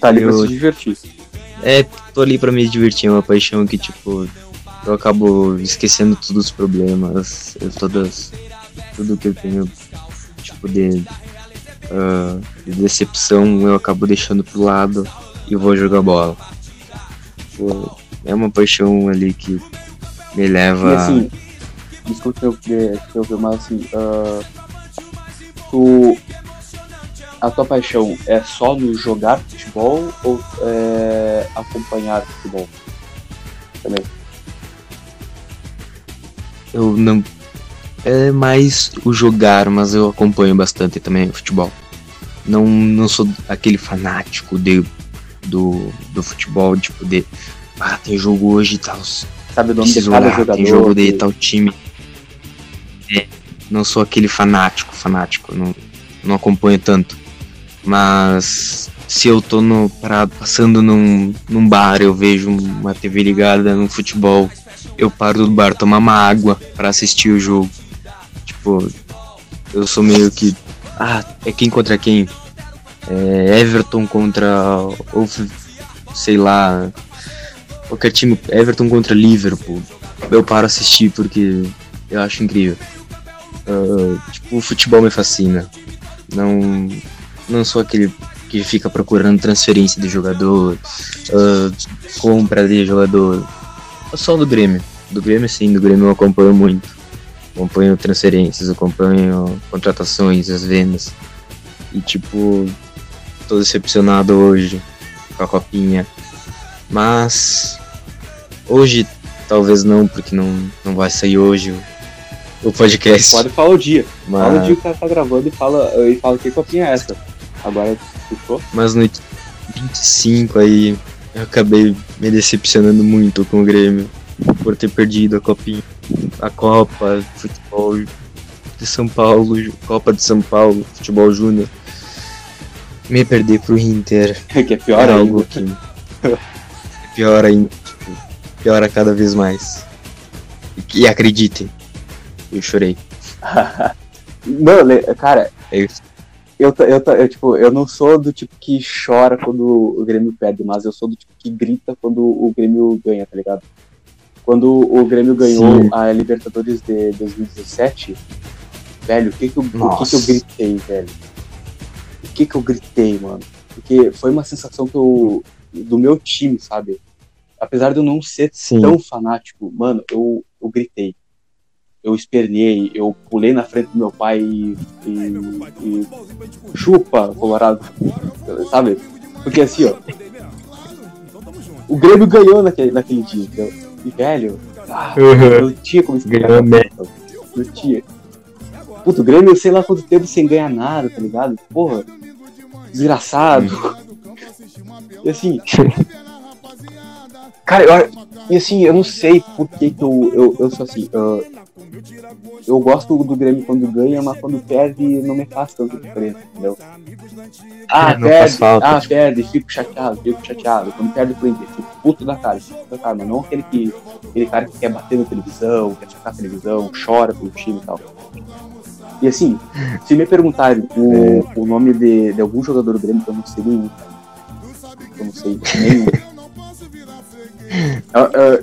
Tá ali pra
Eu-
se divertir.
É, tô ali pra me divertir, é uma paixão que, tipo, eu acabo esquecendo todos os problemas, todas, tudo que eu tenho, tipo, de, ah, de decepção, eu acabo deixando pro lado e vou jogar bola. É uma paixão ali que me leva.
E assim, desculpa eu interromper, mas assim, ah, tu. A tua paixão é só no jogar futebol ou é acompanhar futebol? Também.
Eu não. É mais o jogar, mas eu acompanho bastante também o futebol. Não, não sou aquele fanático de, do, do futebol, tipo, de. Ah, tem jogo hoje e tal.
Sabe o nome de cada
olhar,
jogador?
tem jogo de tal time. É, não sou aquele fanático, fanático. Não, não acompanho tanto. Mas se eu tô no, parado, passando num, num bar, eu vejo uma TV ligada no futebol, eu paro do bar tomar uma água pra assistir o jogo. Tipo, eu sou meio que. Ah, é quem contra quem? É Everton contra. Ou sei lá. Qualquer time. Everton contra Liverpool. Eu paro assistir porque eu acho incrível. Ah, tipo, o futebol me fascina. Não. Não sou aquele que fica procurando transferência de jogador, ah, compra de jogador. Sou do Grêmio. Do Grêmio sim, do Grêmio eu acompanho muito. Acompanho transferências, acompanho contratações, as vendas. E tipo, tô decepcionado hoje com a copinha. Mas hoje talvez não, porque não, não vai sair hoje o, podcast.
Pode falar o dia. Fala o
Mas,
dia que tá, tá gravando e fala, e fala que copinha é essa. Agora fechou?
mas no 25 aí eu acabei me decepcionando muito com o Grêmio por ter perdido a copinha. A Copa, futebol de São Paulo, Copa de São Paulo, futebol júnior. Me perder pro Inter
que é pior
é
ainda.
algo que é pior ainda, tipo, piora cada vez mais. E, e acreditem, eu chorei.
Mano, le- cara,
É
eu, eu, eu, tipo, eu não sou do tipo que chora quando o Grêmio perde, mas eu sou do tipo que grita quando o Grêmio ganha, tá ligado? Quando o Grêmio ganhou
Sim.
a Libertadores de 2017, velho, o que que, eu, o que que eu gritei, velho? O que que eu gritei, mano? Porque foi uma sensação que eu, do meu time, sabe? Apesar de eu não ser
Sim.
tão fanático, mano, eu, eu gritei. Eu espernei, eu pulei na frente do meu pai e, e- e chupa, Colorado, sabe? Porque assim, ó, o Grêmio ganhou naquele, naquele dia, entendeu? E, velho, ah,
Uhum.
não tinha como explicar. Não tinha. Puta, o Grêmio, sei lá quanto tempo sem ganhar nada, tá ligado? Porra, desgraçado. E assim. Cara, eu, e assim, eu não sei por que, que eu, eu, eu sou assim. ah, eu gosto do Grêmio quando ganha, mas quando perde não me faz tanto diferença, entendeu? Ah,
É,
perde, ah, perde, fico chateado, fico chateado. Quando perde o Corinthians, fico puto da cara, fico puto da cara, mas não aquele, que, aquele cara que quer bater na televisão, quer tocar a televisão, chora pelo time e tal. E assim, se me perguntarem o, o nome de, de algum jogador do Grêmio, eu não sei nenhum. Eu não sei nenhum. Eu,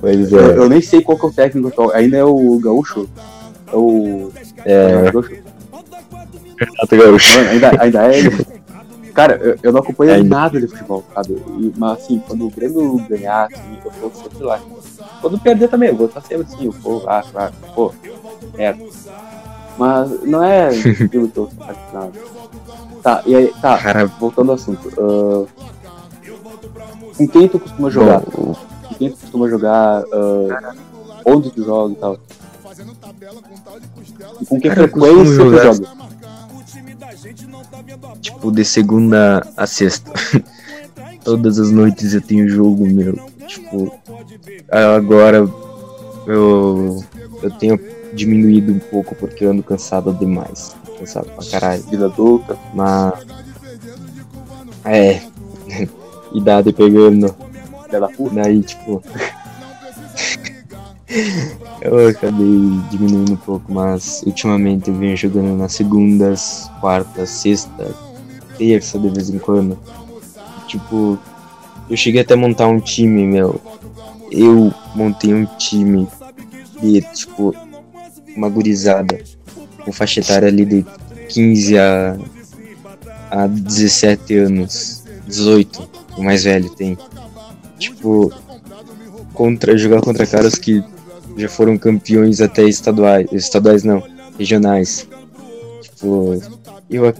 eu-
é.
eu nem sei qual que é o técnico atual. Ainda é o Gaúcho? É o.
É,
o Gaúcho?
Renato Gaúcho.
Mano, ainda, ainda é ele. Cara, eu, eu não acompanho
Ainda.
nada de futebol, sabe? E, mas assim, quando o Grêmio ganhar, assim, eu vou sempre lá. Quando perder também, eu vou estar sempre assim, eu vou lá, lá, pô, é. Mas não é que eu. Tá, e aí, tá,
Cara,
voltando ao assunto. ah, com quem tu costuma jogar?
bom,
quem tu costuma jogar? ah, onde tu joga e tal? E com que
Cara, eu costumo
frequência tu
jogar-
joga?
tipo, de segunda a sexta. Todas as noites eu tenho jogo, meu. Tipo, agora eu, eu tenho diminuído um pouco porque eu ando cansado demais. Cansado pra caralho.
Vida adulta?
Mas. É. Idade pegando.
Filha da puta?
Daí, tipo. eu acabei diminuindo um pouco, mas ultimamente eu venho jogando nas segundas, quartas, sexta, terça de vez em quando. Tipo, eu cheguei até a montar um time, meu. Eu montei um time de, tipo, uma gurizada com faixa etária ali de 15 a, a 17 anos, 18, o mais velho tem. Tipo, contra jogar contra caras que já foram campeões até estaduais, estaduais não, regionais. Tipo, eu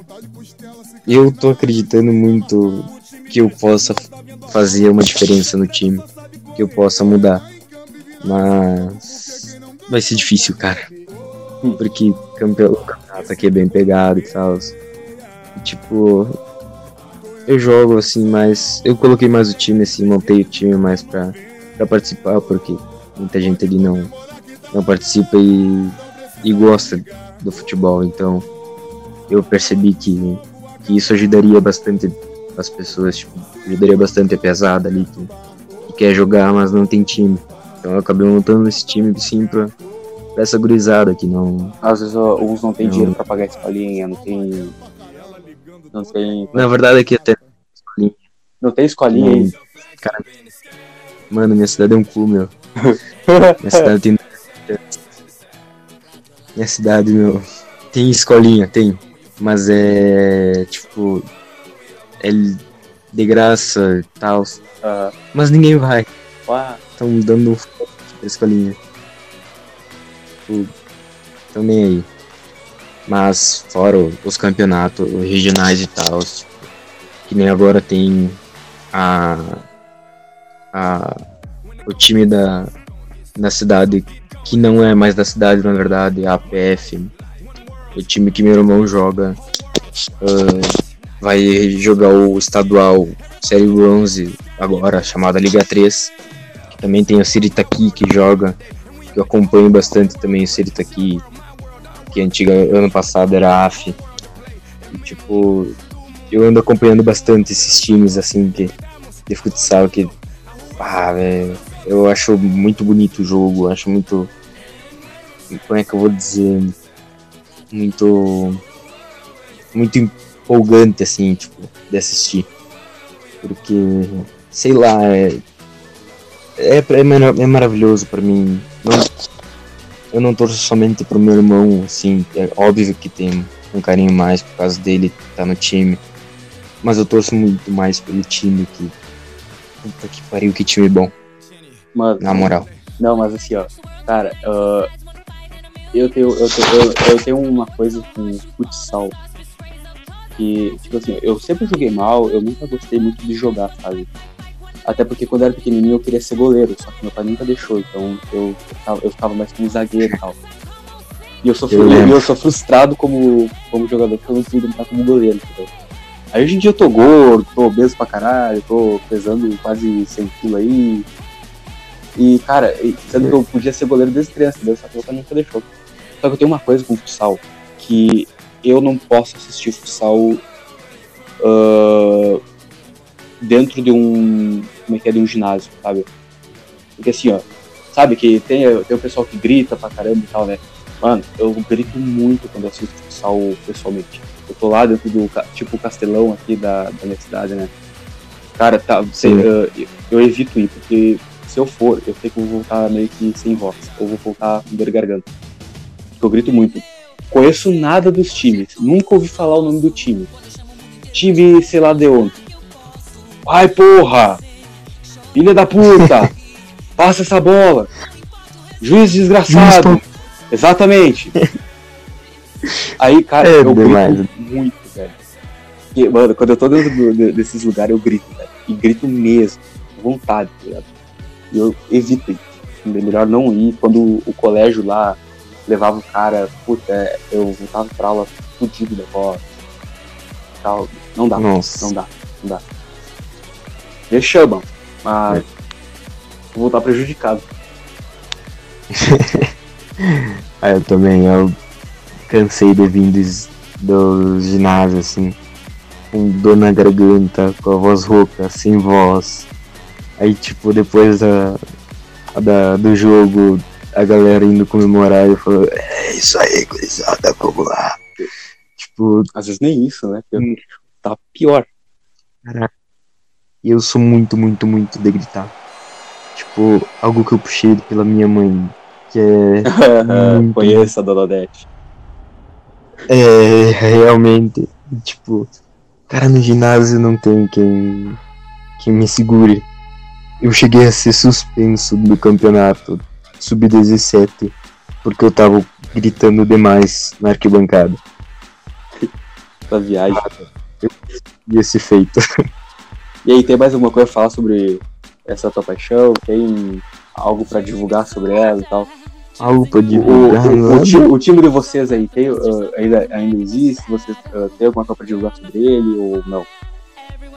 eu tô acreditando muito que eu possa fazer uma diferença no time, que eu possa mudar. Mas vai ser difícil, cara. Porque campe- o campeonato aqui é bem pegado e tal. Tipo, eu jogo assim, mas eu coloquei mais o time assim, montei o time mais pra, pra participar, porque muita gente ali não, não participa e, e gosta do futebol, então eu percebi que, que isso ajudaria bastante as pessoas, tipo, ajudaria bastante a pesada ali que, que quer jogar, mas não tem time. Então eu acabei montando esse time assim pra, pra essa gurizada que não.
Às vezes ó, alguns não tem
Não.
dinheiro pra pagar escolinha, não tem. Não tem.
Na verdade que até.
Não tem escolinha aí.
cara, mano, minha cidade é um cu, meu. Minha cidade tem. Minha cidade, meu. Tem escolinha, tem. Mas é. Tipo. É de graça e tal. Mas ninguém vai. Estão dando foto pra escolinha. Tipo, Tão nem aí. Mas fora os campeonatos regionais e tal. que nem agora tem a. a o time da, da cidade, que não é mais da cidade, na verdade, a APF. O time que meu irmão joga. ah, vai jogar o estadual Série Bronze agora, chamada Liga 3. Que também tem o Siritaki que joga. Que eu acompanho bastante também o Siritaki. Que antiga, ano passado era AF. E, tipo, eu ando acompanhando bastante esses times assim que, de futsal que. Ah, velho. Eu acho muito bonito o jogo, acho muito. Como é que eu vou dizer? Muito. Muito empolgante, assim, tipo, de assistir. Porque, sei lá, é. É, é, é maravilhoso pra mim. Não, eu não torço somente pro meu irmão, assim, é óbvio que tem um carinho mais por causa dele tá no time. Mas eu torço muito mais pelo time que. Puta que pariu, que time bom,
Mano,
na moral.
Não, mas assim, ó, cara, ah, eu, tenho, eu, tenho, eu, eu tenho uma coisa com futsal que, tipo assim, eu sempre joguei mal, eu nunca gostei muito de jogar, sabe? Até porque quando eu era pequenininho eu queria ser goleiro, só que meu pai nunca deixou, então eu, eu, ficava, mais como zagueiro e tal. E eu sou,
Eu
eu sou frustrado como, como jogador, porque eu não pude entrar como goleiro, entendeu? Aí hoje em dia eu tô gordo, tô obeso pra caralho, tô pesando quase 100 kg aí. E, cara, sendo que eu podia ser goleiro desde criança, entendeu? Só que meu pai nunca deixou. Só que eu tenho uma coisa com futsal, que eu não posso assistir futsal ah, dentro de um. Como é que é? De um ginásio, sabe? Porque assim, ó, sabe que tem, tem o pessoal que grita pra caramba e tal, né? Mano, eu grito muito quando eu assisto futsal pessoalmente. Eu tô lá dentro do, tipo, castelão aqui da, da minha cidade, né? Cara, tá, ah, eu evito ir, porque se eu for, eu sei que eu vou voltar meio que sem voz. Ou vou voltar com dor de garganta. Porque eu grito muito. Conheço nada dos times. Nunca ouvi falar o nome do time. Time, sei lá de onde. Ai, porra! Filha da puta! Passa essa bola! Juiz desgraçado!
Juiz
Exatamente! Aí, cara,
É
eu
demais.
grito muito, velho. Porque, mano, quando eu tô dentro do- de- desses lugares, eu grito, velho. E grito mesmo, com vontade, tá ligado? E eu evito ir. É melhor não ir. Quando o colégio lá levava o cara, puta, é, eu voltava pra aula fudido da. Tal. Não dá,
Nossa.
não dá, não dá. Me chamam, mas
É.
vou voltar prejudicado.
Ah, eu também, eu cansei de vir dos, do ginásio, assim, com dor na garganta, com a voz rouca, sem voz. Aí, tipo, depois da, da, do jogo, a galera indo comemorar, eu falo, é isso aí, gurizada, vamos lá. Tipo,
Às vezes nem isso, né?
Hum.
Tá pior.
caraca. E eu sou muito, muito, muito de gritar. Tipo, algo que eu puxei pela minha mãe, que é Muito.
Conheço a Dona Odete.
É, realmente, tipo, cara, no ginásio não tem quem, quem me segure. Eu cheguei a ser suspenso do campeonato sub-17 porque eu tava gritando demais na arquibancada.
Da viagem.
E esse feito.
E aí, tem mais alguma coisa a falar sobre essa tua paixão? Tem algo pra divulgar sobre ela e tal?
Algo pra divulgar.
o, o, time, o time de vocês aí tem, ah, ainda, ainda existe? Vocês ah, tem alguma coisa pra divulgar sobre ele ou não?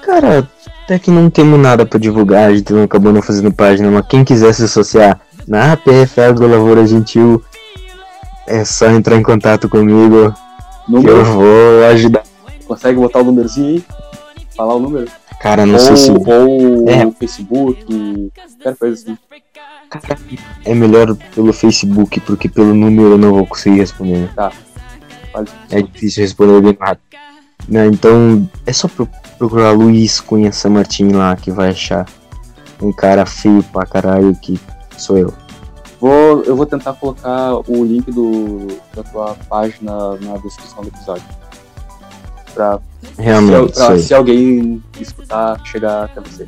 Cara, até que não temos nada pra divulgar, a gente não acabou não fazendo página, mas quem quiser se associar na PFL do Lavoura Gentil, é só entrar em contato comigo que eu
Número?
vou ajudar.
Consegue botar o númerozinho aí? Falar o número?
Cara, não
ou
sei se
ou
É.
o Facebook, qualquer coisa assim.
é melhor pelo Facebook, porque pelo número eu não vou conseguir responder.
Faz-
É difícil responder bem rápido. Né, então é só pro- procurar Luiz Cunha San Martin lá que vai achar um cara feio pra caralho que sou eu.
Vou, eu vou tentar colocar o link do, da tua página na descrição do episódio. Pra, se,
Realmente,
pra-
sou eu.
se alguém escutar, chegar até você.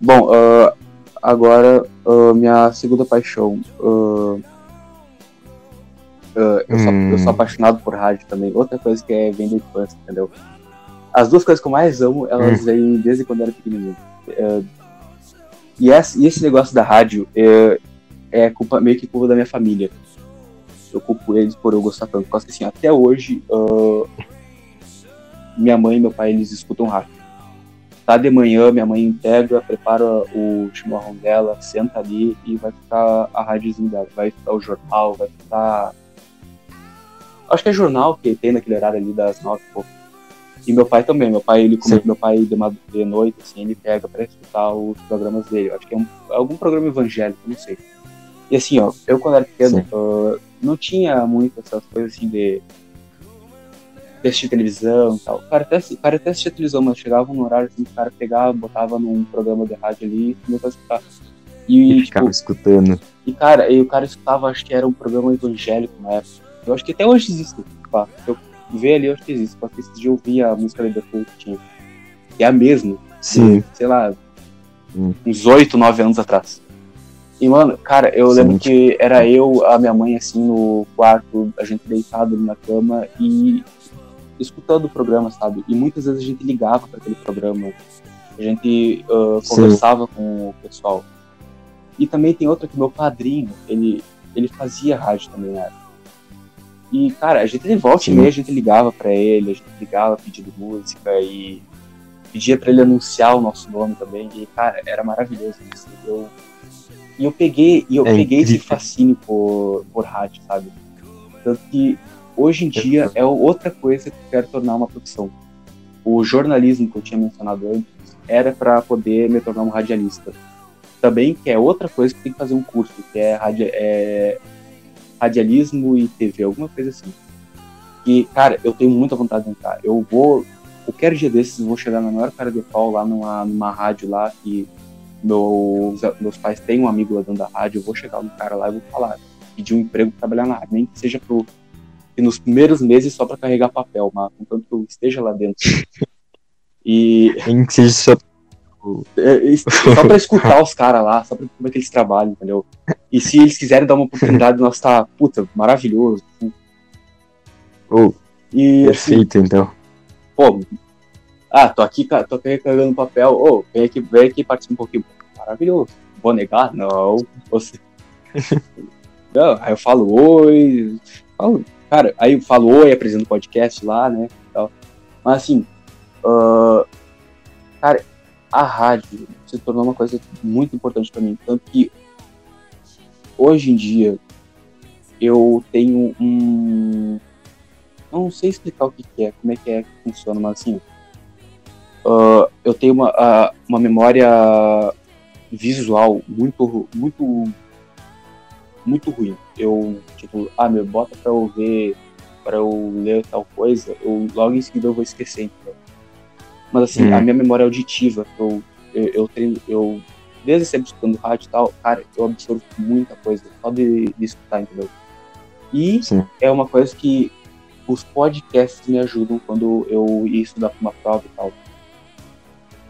Bom, ah, agora ah, minha segunda paixão. ah, ah, eu, sou,
Hum.
eu sou apaixonado por rádio também. Outra coisa que é vem da infância, entendeu? As duas coisas que eu mais amo, elas vêm desde quando eu era pequenininho. Ah, e, esse, e esse negócio da rádio é, é culpa, meio que culpa da minha família. Eu culpo eles por eu gostar tanto. Por causa que assim, até hoje, ah, minha mãe e meu pai, eles escutam rádio tá de manhã, minha mãe pega, prepara o chimarrão dela, senta ali e vai ficar a rádiozinha dela. Vai ficar o jornal, vai ficar. Acho que é jornal que tem naquele horário ali das nove e pouco. E meu pai também. Meu pai, ele,
Sim.
meu pai de, madu- de noite, assim, ele pega pra escutar os programas dele. Eu Acho que é um- algum programa evangélico, não sei. E assim, ó, eu quando era pequeno, ah, não tinha muito essas coisas assim de. assistir televisão e tal. O cara até, o cara até assistia televisão, mas chegava no horário assim, que o cara pegava, botava num programa de rádio ali e começava a escutar.
E
E,
ficava
tipo,
escutando.
e cara, e o cara escutava, acho que era um programa evangélico na época. Eu acho que até hoje existe, pá. Se eu ver ali, eu acho que existe. Porque esse dia eu vi a música da abertura que tinha. Que é a mesma,
Sim.
sei lá,
Hum.
uns 8, 9 anos atrás. E, mano, cara, eu
Sim.
lembro que era eu, a minha mãe, assim, no quarto, a gente deitado ali na cama e escutando o programa, sabe? E muitas vezes a gente ligava para aquele programa, a gente
Sim.
conversava com o pessoal. E também tem outra que meu padrinho, ele, ele fazia rádio também época. E, cara, a gente de volta e meia, a gente ligava pra ele, a gente ligava pedindo música e pedia pra ele anunciar o nosso nome também. E, cara, era maravilhoso isso. Eu, e eu peguei, e eu
É
peguei esse fascínio por, por rádio, sabe? Tanto que hoje em dia é outra coisa que eu quero tornar uma profissão. O jornalismo que eu tinha mencionado antes era para poder me tornar um radialista. Também que é outra coisa que tem que fazer um curso, que é, radia- é radialismo e TV, alguma coisa assim. E, cara, eu tenho muita vontade de entrar. Eu vou, qualquer dia desses, eu vou chegar na maior cara de pau lá numa, numa rádio lá que meus, meus pais têm um amigo lá dentro da rádio. Eu vou chegar no cara lá e vou falar, pedir um emprego pra trabalhar na rádio, nem que seja pro, que nos primeiros meses só pra carregar papel, mas contanto que eu esteja lá dentro. E
Nem que seja só.
É, isso- só pra escutar os caras lá, só pra ver como é que eles trabalham, entendeu? E se eles quiserem dar uma oportunidade, nós tá, puta, maravilhoso. assim.
Oh,
E assim,
perfeito, então.
pô, ah, tô aqui, tô aqui carregando papel, ô, vem aqui, vem aqui participar um pouquinho. Maravilhoso. Vou negar? Não. Você... Não, aí eu falo oi, falo, cara, aí eu falo oi, apresento o podcast lá, né, tal. Mas assim, ah, cara, a rádio se tornou uma coisa muito importante pra mim, tanto que hoje em dia eu tenho um não sei explicar o que, que é, como é que é que funciona, mas assim, ah, eu tenho uma, ah, uma memória visual muito, muito, muito ruim. Eu, tipo, ah, meu, bota pra eu ver, pra eu ler tal coisa, eu logo em seguida eu vou esquecer? Mas assim,
Hum.
a minha memória auditiva, eu, eu, eu treino, eu, desde sempre escutando rádio e tal, cara, eu absorvo muita coisa, só de, de escutar, entendeu? E
Sim.
é uma coisa que os podcasts me ajudam quando eu ia estudar para uma prova e tal.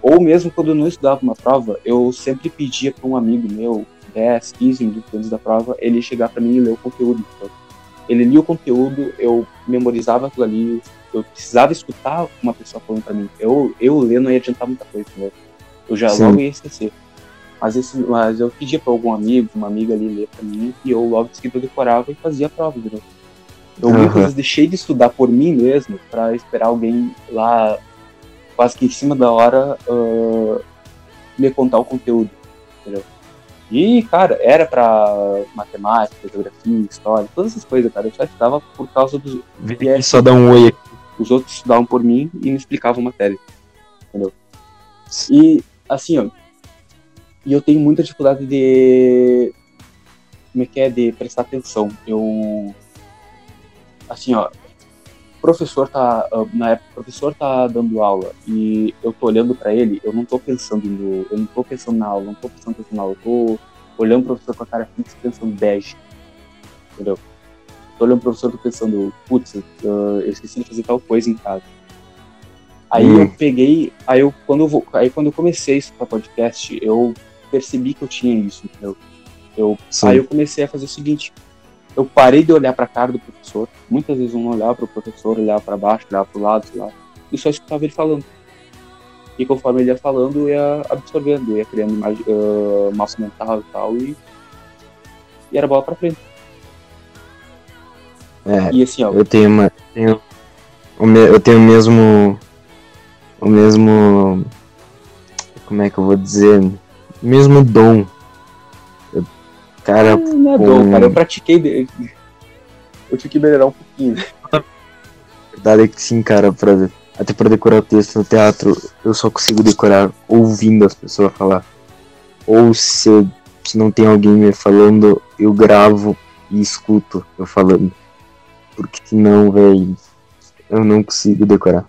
Ou mesmo quando eu não estudava uma prova, eu sempre pedia para um amigo meu, 10, 15 minutos antes da prova, ele chegar para mim e ler o conteúdo. Então, ele lia o conteúdo, eu memorizava aquilo ali, eu precisava escutar uma pessoa falando para mim. Eu, eu ler não ia adiantar muita coisa, né? Eu já
Sim.
logo ia esquecer. Mas, esse, mas eu pedia para algum amigo, uma amiga ali ler para mim, e eu logo seguida eu decorava e fazia a prova, entendeu? Eu muitas
Aham.
vezes deixei de estudar por mim mesmo para esperar alguém lá, quase que em cima da hora, ah, me contar o conteúdo, entendeu? E, cara, era pra matemática, geografia, história, todas essas coisas, cara. Eu só estudava por causa dos.
Aqui só dar um oi aqui.
Os outros estudavam por mim e me explicavam matéria, entendeu? E, assim, ó. E eu tenho muita dificuldade de. Como é que é? De prestar atenção. Eu. Assim, ó. Professor tá. Na época, o professor tá dando aula e eu tô olhando pra ele, eu não tô pensando no. Eu não tô pensando na aula, não tô pensando na aula, eu tô olhando o professor com a cara fixa pensando bege. Entendeu? Tô olhando o professor tô pensando, putz, ah, eu esqueci de fazer tal coisa em casa. Aí
Hum.
eu peguei, aí eu quando eu vou, aí quando eu comecei a escutar podcast, eu percebi que eu tinha isso, entendeu? Eu,
Sim.
aí eu comecei a fazer o seguinte, eu parei de olhar pra cara do professor, muitas vezes eu não olhava pro professor, olhava pra baixo, olhava pro lado, sei lá, e só escutava ele falando. E conforme ele ia falando, eu ia absorvendo, eu ia criando ah, massa mental e tal, e, e era bola pra frente.
É,
E assim, ó,
eu tenho uma. Tenho, eu tenho o mesmo. O mesmo. Como é que eu vou dizer? O mesmo dom. Eu- cara,
não é
com-
dom, cara, eu pratiquei, eu tive que melhorar um pouquinho.
verdade é que sim, cara, pra, até pra decorar o texto no teatro, eu só consigo decorar ouvindo as pessoas falar. Ou se, se não tem alguém me falando, eu gravo e escuto eu falando. Porque senão, velho, eu não consigo decorar.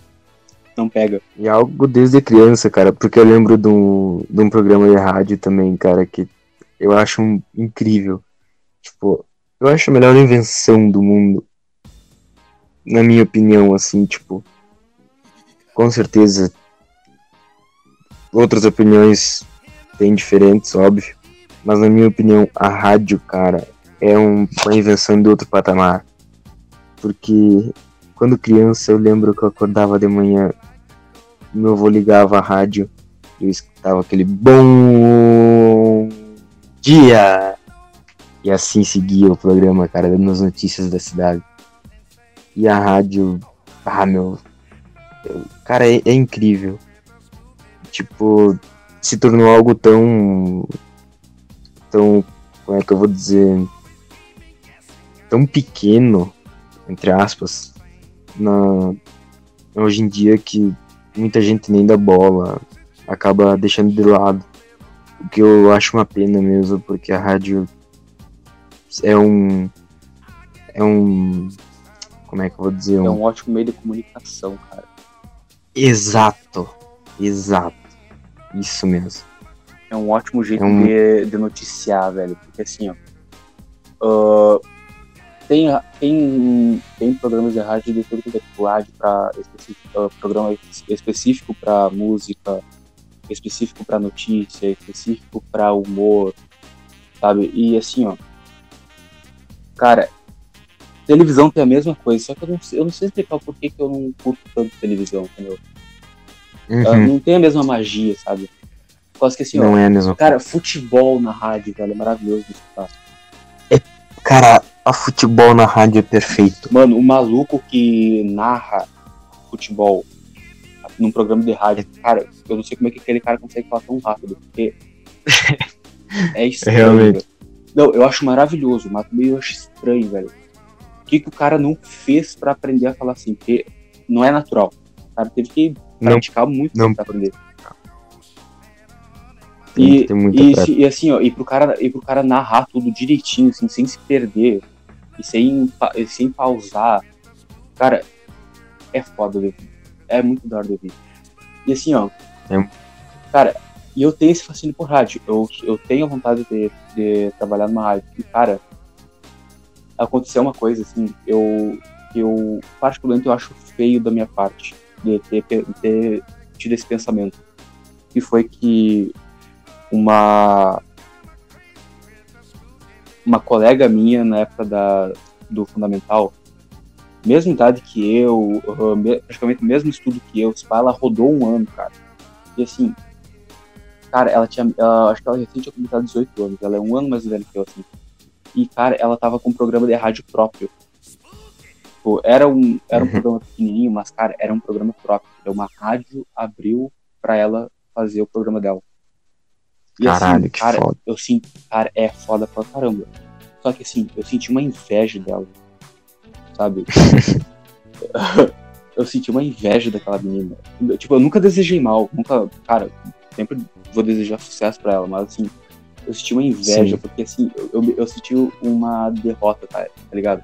Não pega.
E é algo desde criança, cara, porque eu lembro de um, de um programa de rádio também, cara, que eu acho um- incrível. Tipo, eu acho a melhor invenção do mundo. Na minha opinião, assim, tipo. Com certeza. Outras opiniões têm diferentes, óbvio. Mas na minha opinião, a rádio, cara, é um- uma invenção de outro patamar. Porque quando criança eu lembro que eu acordava de manhã meu avô ligava a rádio e eu escutava aquele bom dia. E assim seguia o programa, cara, dando as notícias da cidade. E a rádio, ah, meu. eu- cara, é, é incrível. Tipo, se tornou algo tão. tão. como é que eu vou dizer? tão pequeno, entre aspas, na, hoje em dia que muita gente nem dá bola, acaba deixando de lado. O que eu acho uma pena mesmo, porque a rádio é um. É um. Como é que eu vou dizer?
É
Um,
um ótimo meio de comunicação, cara.
Exato! Exato! Isso mesmo.
É um ótimo jeito
É um-
de, de noticiar, velho. Porque assim, ó. ah, tem, tem, tem programas de rádio de tudo que é tipo rádio específico, ah, programa es- específico pra música, específico pra notícia, específico pra humor, sabe? E assim, ó. Cara, televisão tem a mesma coisa, só que eu não, sei- eu não sei explicar porquê que eu não curto tanto televisão, entendeu? Ah,
Uhum,
Não tem a mesma magia, sabe? Por causa que assim, ó,
Não é a mesma
Cara, futebol na rádio, velho, é maravilhoso de escutar.
Cara, a futebol na rádio é perfeito.
Mano, o maluco que narra futebol num programa de rádio, cara, eu não sei como é que aquele cara consegue falar tão rápido, porque é estranho.
Realmente.
velho. Não, eu acho maravilhoso, mas eu acho estranho, velho. O que, que o cara não fez pra aprender a falar assim? Porque não é natural. O cara teve que
Não-
praticar muito
não-
pra aprender.
Tem
E,
muita
e, e assim, ó, e pro, cara, e pro cara narrar tudo direitinho, assim, sem se perder, e sem, e sem pausar, cara, é foda de. É muito da hora de ouvir. E assim, ó,
É.
cara, e eu tenho esse fascínio por rádio. Eu, eu tenho a vontade de, de trabalhar numa rádio. E, cara, aconteceu uma coisa, assim, eu, eu, particularmente, eu acho feio da minha parte de ter, de ter tido esse pensamento. Que foi que uma uma colega minha na época da, do fundamental, mesma idade que eu, me- praticamente o mesmo estudo que eu, ela rodou um ano, cara. E assim, cara, ela tinha, ela- acho que ela recente tinha completado 18 anos, ela é um ano mais velha que eu, assim. E, cara, ela tava com um programa de rádio próprio. Tipo, era um, era um
Uhum.
programa pequenininho, mas, cara, era um programa próprio. Então, uma rádio abriu pra ela fazer o programa dela. E
Caralho,
assim,
que
cara,
foda.
eu sinto, cara, é foda pra caramba. Só que assim, eu senti uma inveja dela. Sabe? eu senti uma inveja daquela menina. Tipo, eu nunca desejei mal, nunca, cara, sempre vou desejar sucesso pra ela, mas assim, eu senti uma inveja,
Sim.
porque assim, eu, eu, eu senti uma derrota, cara, tá ligado?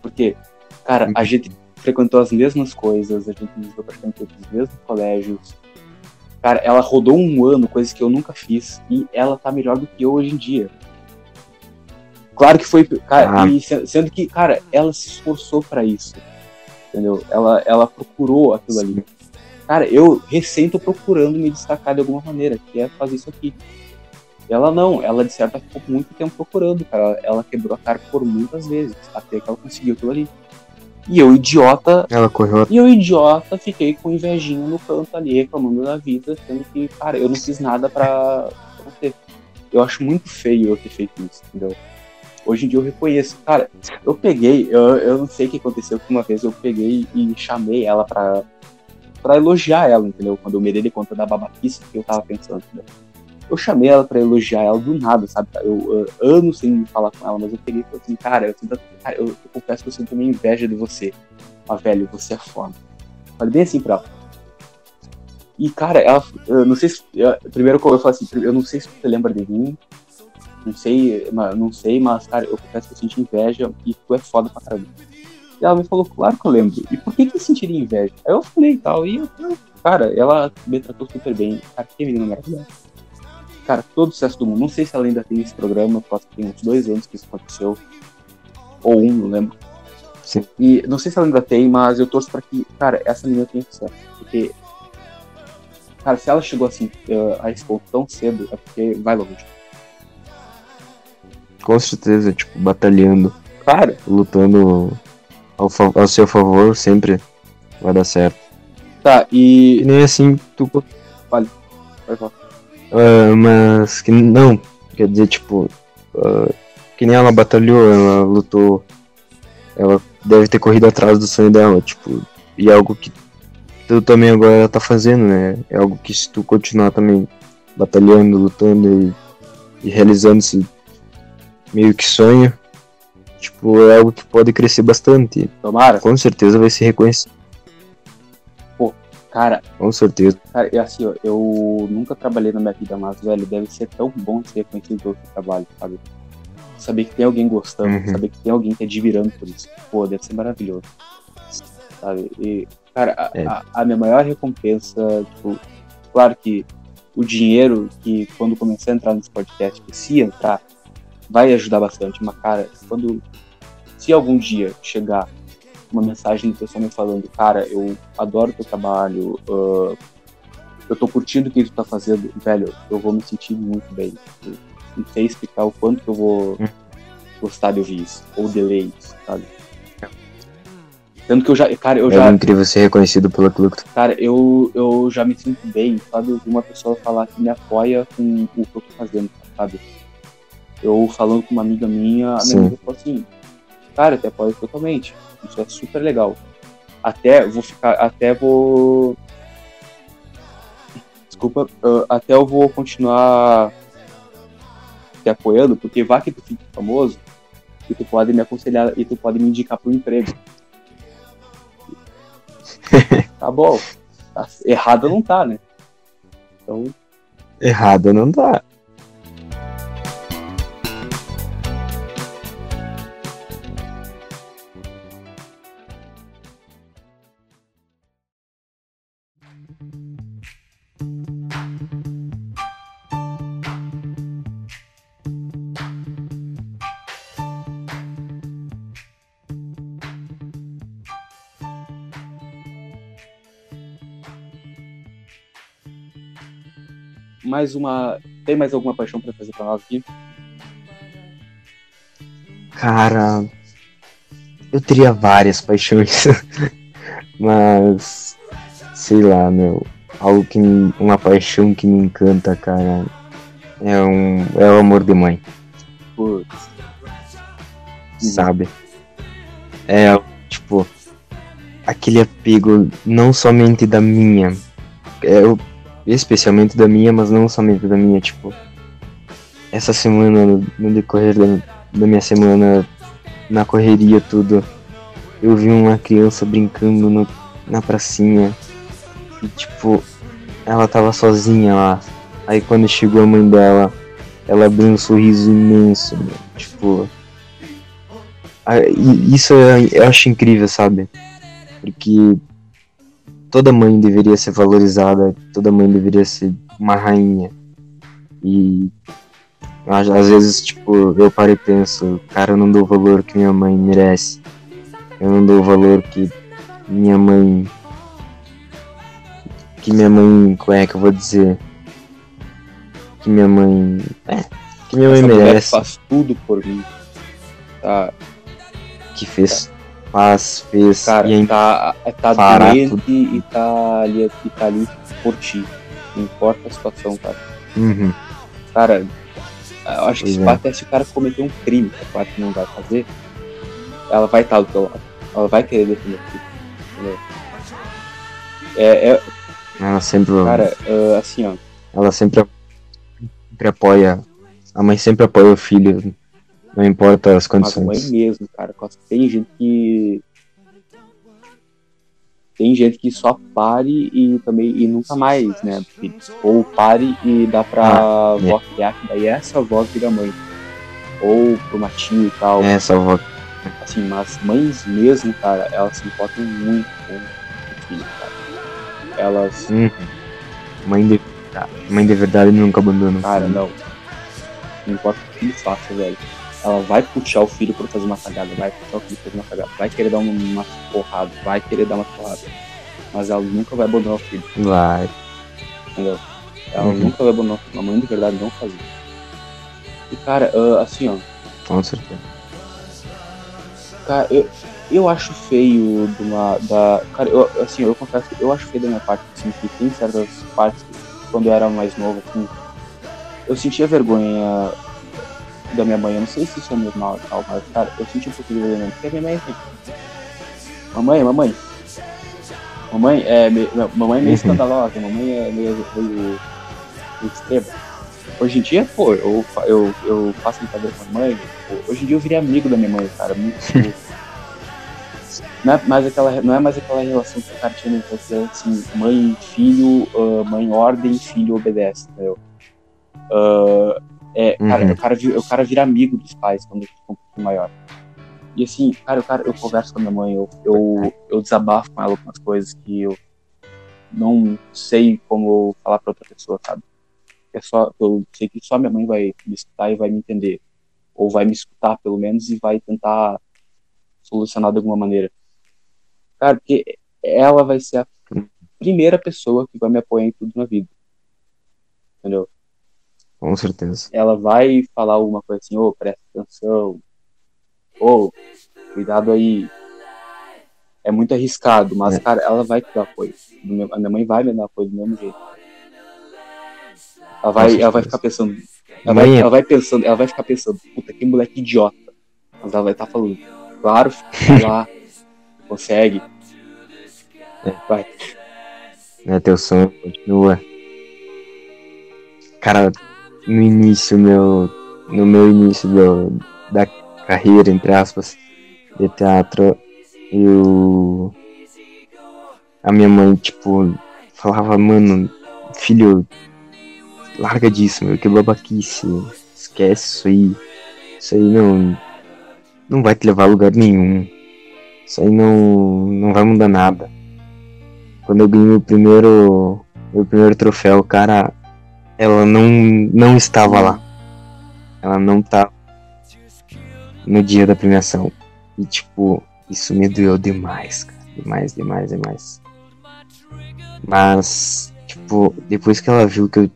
Porque, cara, a gente frequentou as mesmas coisas, a gente visitou praticamente os mesmos colégios. Cara, ela rodou um ano, coisas que eu nunca fiz, e ela tá melhor do que eu hoje em dia. Claro que foi, cara,
Ah.
e se- sendo que, cara, ela se esforçou pra isso. Entendeu? Ela, ela procurou aquilo ali. Cara, eu recém tô procurando me destacar de alguma maneira, que é fazer isso aqui. Ela não, ela de certa ficou muito tempo procurando, cara. Ela quebrou a cara por muitas vezes, até que ela conseguiu aquilo ali. E eu, idiota,
Ela correu
e eu, idiota, fiquei com invejinha no canto ali, reclamando da vida, sendo que, cara, eu não fiz nada pra. Eu acho muito feio eu ter feito isso, entendeu? Hoje em dia eu reconheço. Cara, eu peguei, eu, eu não sei o que aconteceu, que uma vez eu peguei e chamei ela pra, pra elogiar ela, entendeu? Quando eu me dei conta da babaquice que eu tava pensando, entendeu? Eu chamei ela pra elogiar ela do nada, sabe? Eu, eu anos sem falar com ela, mas eu peguei e falei assim, cara, eu, sinto- cara, eu, eu confesso que eu sinto minha inveja de você. Mas, velho, você é foda. Falei bem assim pra ela. E, cara, ela, eu não sei se. eu- primeiro eu falei assim, eu não sei se você lembra de mim. Não sei, não sei, mas, cara, eu confesso que eu senti inveja e tu é foda pra caramba. E ela me falou, claro que eu lembro. E por que que eu sentiria inveja? Aí eu falei e tal. E eu- cara, ela me tratou super bem. Cara, que menina maravilhosa. Cara, todo o sucesso do mundo. Não sei se ela ainda tem esse programa, porque tem uns dois anos que isso aconteceu. Ou um, não lembro.
Sim.
E não sei se ela ainda tem, mas eu torço pra que, cara, essa menina tenha sucesso. Porque, cara, se ela chegou assim, eh, a esse ponto tão cedo, é porque vai longe.
Com certeza, tipo, batalhando,
Cara,
lutando ao, ao seu favor, sempre vai dar certo.
tá,
E
e.
nem assim tu.
Vai falar.
Ah, mas que não, quer dizer, tipo, ah, que nem ela batalhou, ela lutou, ela deve ter corrido atrás do sonho dela, tipo, e é algo que tu também agora tá fazendo, né? É algo que se tu continuar também batalhando, lutando e, e realizando esse meio que sonho, tipo, é algo que pode crescer bastante.
Tomara.
Com certeza vai ser reconhecido,
Cara,
com certeza.
Cara, é assim, ó, eu nunca trabalhei na minha vida, mas, velho, deve ser tão bom ser reconhecido pelo seu trabalho, sabe? Saber que tem alguém gostando,
Uhum.
saber que tem alguém te admirando por isso. Pô, deve ser maravilhoso. Sabe? E, cara, a,
É.
a- a minha maior recompensa, tipo, claro que o dinheiro que quando comecei a entrar nesse podcast, que se entrar, vai ajudar bastante, mas, cara, quando. Se algum dia chegar uma mensagem do pessoal me falando, cara, eu adoro teu trabalho, ah, eu tô curtindo o que tu tá fazendo, velho, eu vou me sentir muito bem. Eu não sei explicar o quanto que eu vou gostar de ouvir isso, ou de ler isso, sabe? Tanto que eu já, cara, eu
é
já,
incrível ser reconhecido pelo aquilo que tu
cara, eu, eu já me sinto bem, sabe? Uma pessoa falar que me apoia com o que eu tô fazendo, sabe? Eu falando com uma amiga minha, a minha
Sim.
amiga falou assim, cara, eu te apoio totalmente. Isso é super legal. Até vou ficar, até vou. Desculpa, ah, até eu vou continuar te apoiando, porque vai que tu fique famoso e tu pode me aconselhar e tu pode me indicar pro emprego. tá bom. Tá- errado não tá, né? Então,
errado não dá.
Mais uma. Tem mais alguma paixão pra trazer pra nós aqui?
Cara, eu teria várias paixões, mas sei lá, meu, algo que me- uma paixão que me encanta, cara, é um é o amor de mãe,
Putz.
sabe? É tipo aquele apego não somente da minha, é o- especialmente da minha, mas não somente da minha, tipo essa semana no, decorrer da, da minha semana na correria tudo, eu vi uma criança brincando no, na pracinha e tipo, ela tava sozinha lá. Aí quando chegou a mãe dela, ela abriu um sorriso imenso, meu, tipo. Isso eu acho incrível, sabe? Porque toda mãe deveria ser valorizada, toda mãe deveria ser uma rainha. E às, às vezes, tipo, eu paro e penso, cara, eu não dou o valor que minha mãe merece. Eu não dou o valor que minha mãe. Que minha mãe. Como é que eu vou dizer? Que minha mãe. É, que minha mãe
Essa mulher
merece.
faz tudo por mim. Tá,
Que fez. Faz, fez.
cara,
e é
tá, tá doente e tá, ali, e tá ali por ti. Não importa a situação, cara.
Uhum.
Cara, eu acho que
Pois
se
é.
até se o cara cometer um crime, que é claro que não vai fazer, ela vai estar do teu lado. Ela vai querer defender o filho. Entendeu? É, é,
Ela sempre.
cara, ah, assim, ó.
Ela sempre, sempre apoia. A mãe sempre apoia o filho. Não importa as
Mas mãe
condições.
mesmo, cara. Tem gente que. Tem gente que só pare e também e nunca mais, né? Ou pare e dá pra
Ah, é.
avó criar, que daí essa avó vira mãe. Ou pro matinho e tal.
É, essa avó.
Assim, mas mães mesmo, cara, elas se importam muito com o filho, cara. Elas,
Uhum. Mãe de verdade. Mãe de verdade nunca abandona.
cara,
filho.
não. Não importa o que filho faça, velho. Ela vai puxar o filho pra fazer uma cagada, vai puxar o filho pra fazer uma cagada, vai querer dar uma, uma porrada, vai querer dar uma porrada. Mas ela nunca vai abandonar o filho.
Vai.
entendeu? Ela
Uhum.
nunca vai abandonar a mãe de verdade não faz isso. E cara, ah, assim, ó,
Com certeza.
cara, eu, eu acho feio de uma. Da, cara, eu, assim, eu confesso que eu acho feio da minha parte, assim, que tem certas partes que, quando eu era mais novo, assim, eu sentia vergonha da minha mãe. Eu não sei se isso é normal e tal, mas, cara, eu senti um pouquinho de vergonha, porque a minha mãe é assim. Mamãe, mamãe. Mamãe é, me- mamãe é meio
Uhum.
escandalosa, mamãe é meio, meio, meio extrema. Hoje em dia, pô, eu, eu, eu faço brincadeira com a mãe. pô, hoje em dia eu virei amigo da minha mãe, cara. Muito, não, é mais aquela, não é mais aquela relação que o cara tinha no infância, assim, mãe, filho, ah, mãe ordem, filho obedece, entendeu? Ah, é, cara,
Uhum.
o, cara, o cara vira amigo dos pais quando eles ficam um pouquinho maior. E assim, cara, o cara, eu converso com a minha mãe, eu, eu, eu desabafo com ela algumas coisas que eu não sei como falar pra outra pessoa, sabe? É só, eu sei que só minha mãe vai me escutar e vai me entender. Ou vai me escutar, pelo menos, e vai tentar solucionar de alguma maneira. Cara, porque ela vai ser a primeira pessoa que vai me apoiar em tudo na vida. Entendeu?
Com certeza.
Ela vai falar alguma coisa assim, ô, presta atenção. Ô, cuidado aí. É muito arriscado, mas,
É.
cara, ela vai te dar apoio. A minha mãe vai me dar apoio do mesmo jeito. Ela vai, ela vai ficar pensando. Ela vai,
é-
ela vai pensando, ela vai ficar pensando, puta, que moleque idiota. Mas ela vai estar falando, claro, vai lá, consegue.
É.
Vai.
né, teu sonho continua. Cara, no início, meu, no meu início do, da carreira, entre aspas, de teatro, eu. A minha mãe, tipo, falava, mano, filho, larga disso, meu, que babaquice, esquece isso aí. Isso aí não. Não vai te levar a lugar nenhum. Isso aí não, não vai mudar nada quando eu ganhei meu primeiro meu primeiro troféu, cara, ela não não estava lá. Ela não tá no dia da premiação. E tipo, isso me doeu demais, cara. Demais, demais, demais. Mas, tipo, depois que ela viu que eu,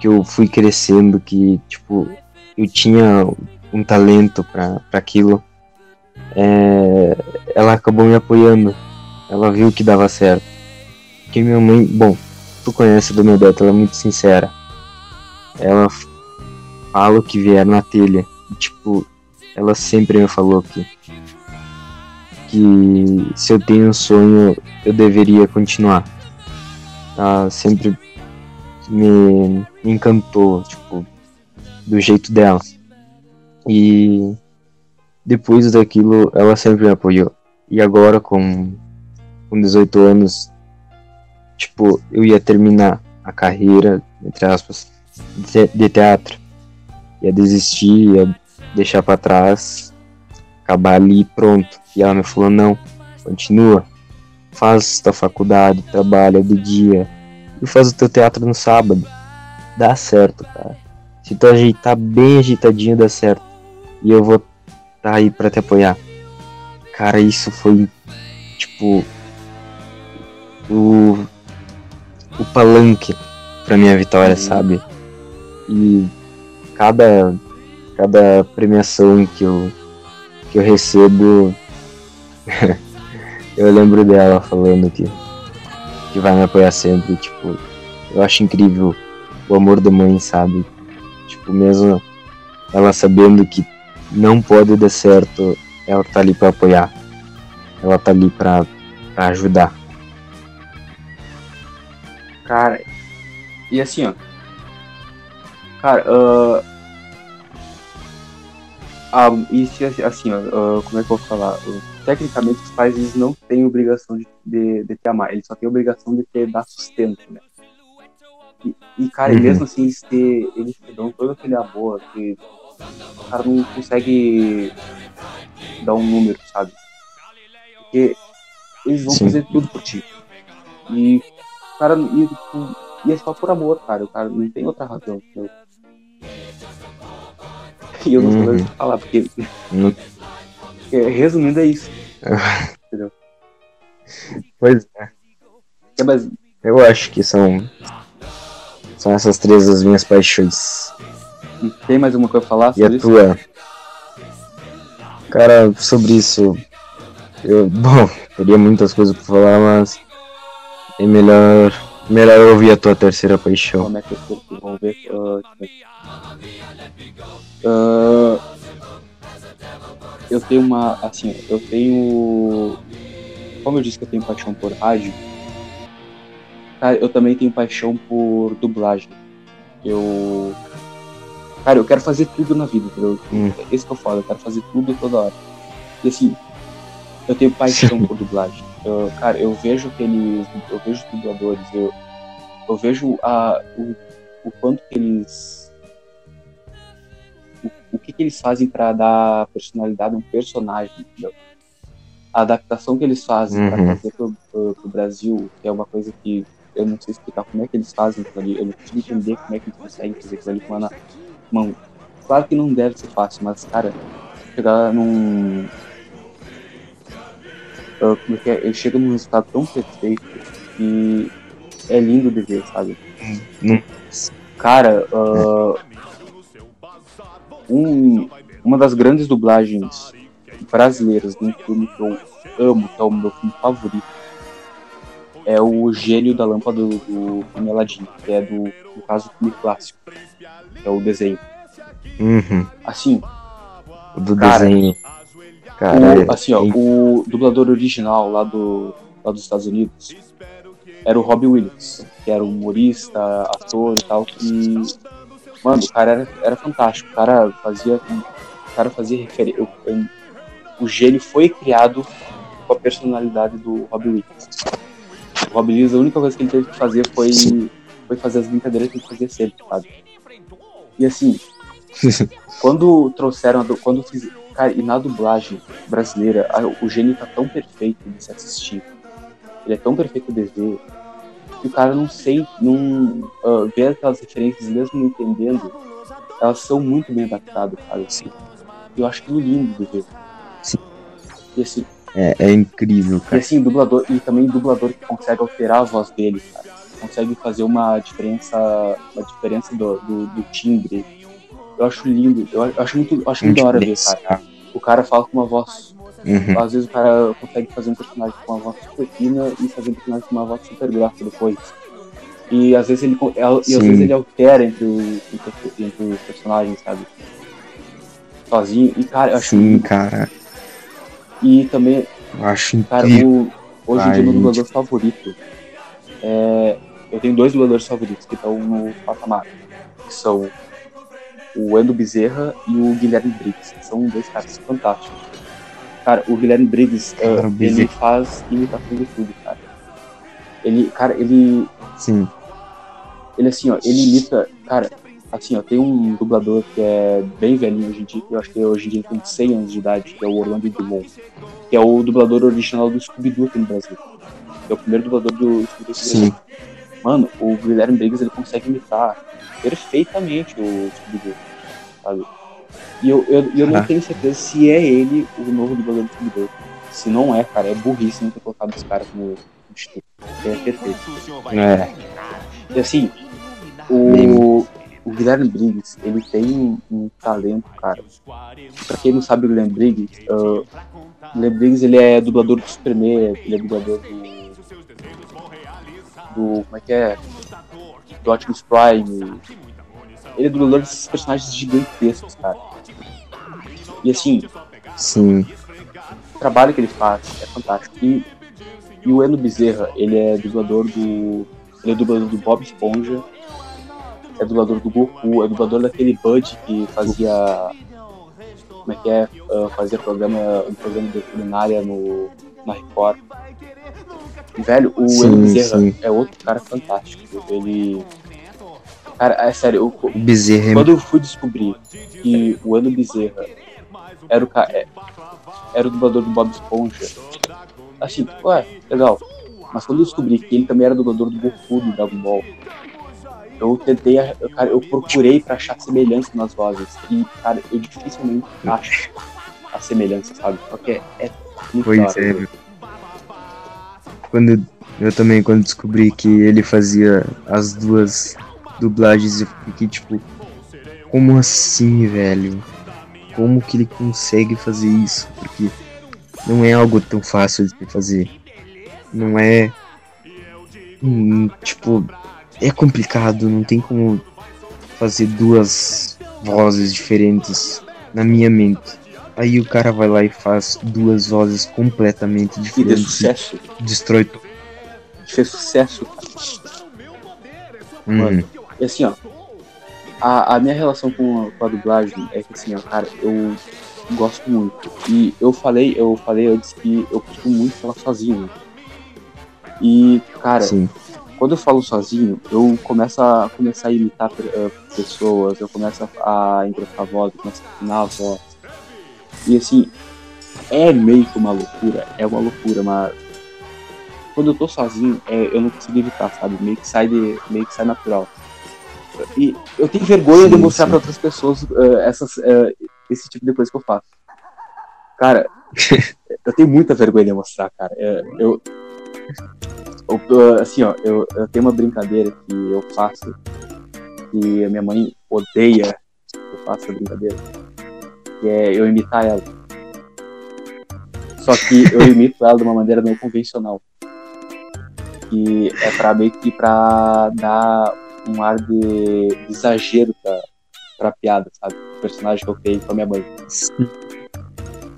que eu fui crescendo, que, tipo, eu tinha um talento pra aquilo, é, ela acabou me apoiando. Ela viu que dava certo. Porque minha mãe, bom, tu conhece a Dona Odete, ela é muito sincera. Ela fala o que vier na telha. Tipo, ela sempre me falou que, que se eu tenho um sonho, eu deveria continuar. Ela sempre me, me encantou, tipo, do jeito dela. E depois daquilo, ela sempre me apoiou. E agora, com, com 18 anos, tipo, eu ia terminar a carreira, entre aspas, de, teatro. Ia desistir, ia deixar pra trás, acabar ali pronto. E ela me falou, não, continua, faz tua faculdade, trabalha de dia e faz o teu teatro no sábado. Dá certo, cara. Se tu ajeitar bem ajeitadinho, dá certo. E eu vou tá aí pra te apoiar. Cara, isso foi, tipo, o o palanque pra minha vitória, sabe? E cada cada premiação que eu que eu recebo eu lembro dela falando que que vai me apoiar sempre, tipo, eu acho incrível o amor da mãe, sabe? Tipo, mesmo ela sabendo que não pode dar certo, ela tá ali pra apoiar. Ela tá ali pra, pra ajudar.
Cara, e assim, ó. Cara, ah, ah, e se assim, ó, ah, como é que eu vou falar? Ah, Tecnicamente, os pais eles não têm obrigação de, de, de te amar, eles só têm obrigação de te dar sustento, né? E, e, cara, e
Uhum.
mesmo assim, eles te, eles te dão todo aquele amor, que o cara não consegue dar um número, sabe? Porque eles vão
Sim.
fazer tudo por ti. E cara. E, tipo, e é só por amor, cara. O cara não tem outra razão. E eu não
Uhum.
que falar, porque,
Não-
porque, resumindo, é isso.
Pois é.
É, mas,
Eu acho que são. São essas três as minhas paixões.
tem mais alguma coisa pra falar
E a
sobre isso?
tua? Cara, sobre isso. Eu, bom, teria muitas coisas pra falar, mas. É melhor. Melhor eu ouvir a tua terceira paixão.
Como é que eu aqui? Vamos ver. ah, deixa eu tenho uma. Assim, eu tenho. Como eu disse que eu tenho paixão por rádio, cara, eu também tenho paixão por dublagem. Eu. Cara, eu quero fazer tudo na vida, entendeu?
Hum.
Esse que eu falo, eu quero fazer tudo toda hora. E assim, eu tenho paixão por dublagem. Cara, eu vejo aqueles. Eu vejo os dubladores, eu, eu vejo a, o, o quanto que eles. O, o que, que eles fazem pra dar personalidade a um personagem, entendeu? A adaptação que eles fazem
Uhum.
trazer pro, pro, pro Brasil, que é uma coisa que eu não sei explicar como é que eles fazem aquilo ali. Eu não consigo entender como é que eles conseguem fazer aquilo ali com uma, uma. Claro que não deve ser fácil, mas, cara, chegar num. Ah, como é que é? Ele chega num resultado tão perfeito que é lindo de ver, sabe?
Hum.
Cara, ah, um, uma das grandes dublagens brasileiras de um filme que eu amo, que é o meu filme favorito, é o Gênio da Lâmpada do, do filme Aladdin, que é do, no caso, do filme clássico, que é o desenho.
Uhum.
Assim,
do
Cara,
desenho.
O, assim, ó, o dublador original lá, do, lá dos Estados Unidos era o Robbie Williams, que era um humorista, ator e tal, que. Mano, o cara era, era fantástico. O cara fazia. O cara fazia referência. O gênio foi criado com a personalidade do Robbie Williams. O Robbie Williams, a única coisa que ele teve que fazer foi, foi fazer as brincadeiras que ele fazia sempre, sabe? E assim, quando trouxeram, quando fiz, cara, e na dublagem brasileira, a- o gênio tá tão perfeito de se assistir, ele é tão perfeito de ver, que o cara não sei, não ah, vê aquelas referências, mesmo não entendendo, elas são muito bem adaptadas, cara.
Sim.
Eu acho aquilo lindo de ver.
Sim.
E assim,
é, é incrível,
e
cara.
assim, dublador, e também dublador que consegue alterar a voz dele, cara. Consegue fazer uma diferença, uma diferença do, do, do timbre. Eu acho lindo, eu acho muito, eu acho muito da hora ver, cara. O cara fala com uma voz.
Uhum.
Às vezes o cara consegue fazer um personagem com uma voz super fina e fazer um personagem com uma voz super grossa depois. E às vezes ele, e às vezes ele altera entre, o, entre, os personagens, sabe? Sozinho. E cara, eu acho
Sim, cara.
E também
Eu acho
Cara,
incrível.
o, hoje em dia meu dublador favorito é. Eu tenho dois dubladores favoritos que estão no patamar. Que são o Endo Bezerra e o Guilherme Briggs. que São dois caras fantásticos. Cara, o Guilherme Briggs,
Cara,
ah,
o
ele faz imitação de tudo, cara. Ele, cara, ele.
Sim.
Ele assim, ó, ele imita. Cara, assim, ó, tem um dublador que é bem velhinho hoje em dia, que eu acho que hoje em dia tem 100 anos de idade, que é o Orlando Drummond. Que é o dublador original do Scooby-Doo aqui no Brasil. É o primeiro dublador do Scooby-Doo no Brasil. Mano, o Guilherme Briggs ele consegue imitar perfeitamente o Scooby-Doo, sabe? E eu, eu, eu não
Ah.
tenho certeza se é ele o novo dublador do Scooby-Doo. Se não é, cara, é burrice não ter colocado esse cara como substituto. É perfeito.
É.
E assim, o, o Guilherme Briggs, ele tem um, talento, cara. Pra quem não sabe o Guilherme Briggs, ah, o Guilherme Briggs ele é dublador do Superman, ele é dublador do. Do. como é que é? Do Optimus Prime. Ele é dublador desses personagens gigantescos, cara. E assim,
Sim.
o trabalho que ele faz é fantástico. E, e o Eno Bezerra, ele é dublador do. Ele é dublador do Bob Esponja, é dublador do Goku, é dublador daquele Bud que fazia. Como é que é? Ah, fazia programa, um programa de culinária no, na Record. Velho, o
Sim,
Bezerra
sim.
é outro cara fantástico. Ele. Cara, é sério, eu,
Bezerra é
quando eu fui descobrir que o Ano Bezerra era o, ca- é- era o dublador do Bob Esponja, assim, ué, legal. Mas quando eu descobri que ele também era dublador do Goku do Dragon Ball, eu tentei, eu, cara, eu procurei pra achar semelhança nas vozes. E, cara, eu dificilmente acho a semelhança, sabe? Porque é, muito
Pois
hora,
é. Quando eu também, quando descobri que ele fazia as duas dublagens, eu fiquei tipo, como assim, velho? Como que ele consegue fazer isso? Porque não é algo tão fácil de fazer. Não é. hum, tipo, é complicado, não tem como fazer duas vozes diferentes na minha mente. Aí o cara vai lá e faz duas vozes completamente
E de
diferentes
sucesso.
destrói tudo.
Fez sucesso, cara.
Hum,
E assim, ó. A, a minha relação com a, com a dublagem é que assim, ó, cara, eu gosto muito. E eu falei, eu falei antes que eu costumo muito falar sozinho. né? E, cara,
sim.
quando eu falo sozinho, eu começo a começar a imitar eh, pessoas, eu começo a, a voz, eu começo a afinar a voz. E assim, é meio que uma loucura, é uma loucura, mas quando eu tô sozinho, é, eu não consigo evitar, sabe? Meio que sai de, meio que sai natural. E eu tenho vergonha de
Sim,
mostrar
sim.
pra outras pessoas eh, essas, eh, esse tipo de coisa que eu faço. Cara, eu tenho muita vergonha de mostrar, cara. É, Eu, eu- assim, ó, eu, eu tenho uma brincadeira que eu faço que a minha mãe odeia que eu faço essa brincadeira, que é eu imitar ela. Só que eu imito ela de uma maneira não convencional. Que é pra meio que pra dar um ar de, de exagero pra, pra piada, sabe? O personagem que eu criei com a minha mãe.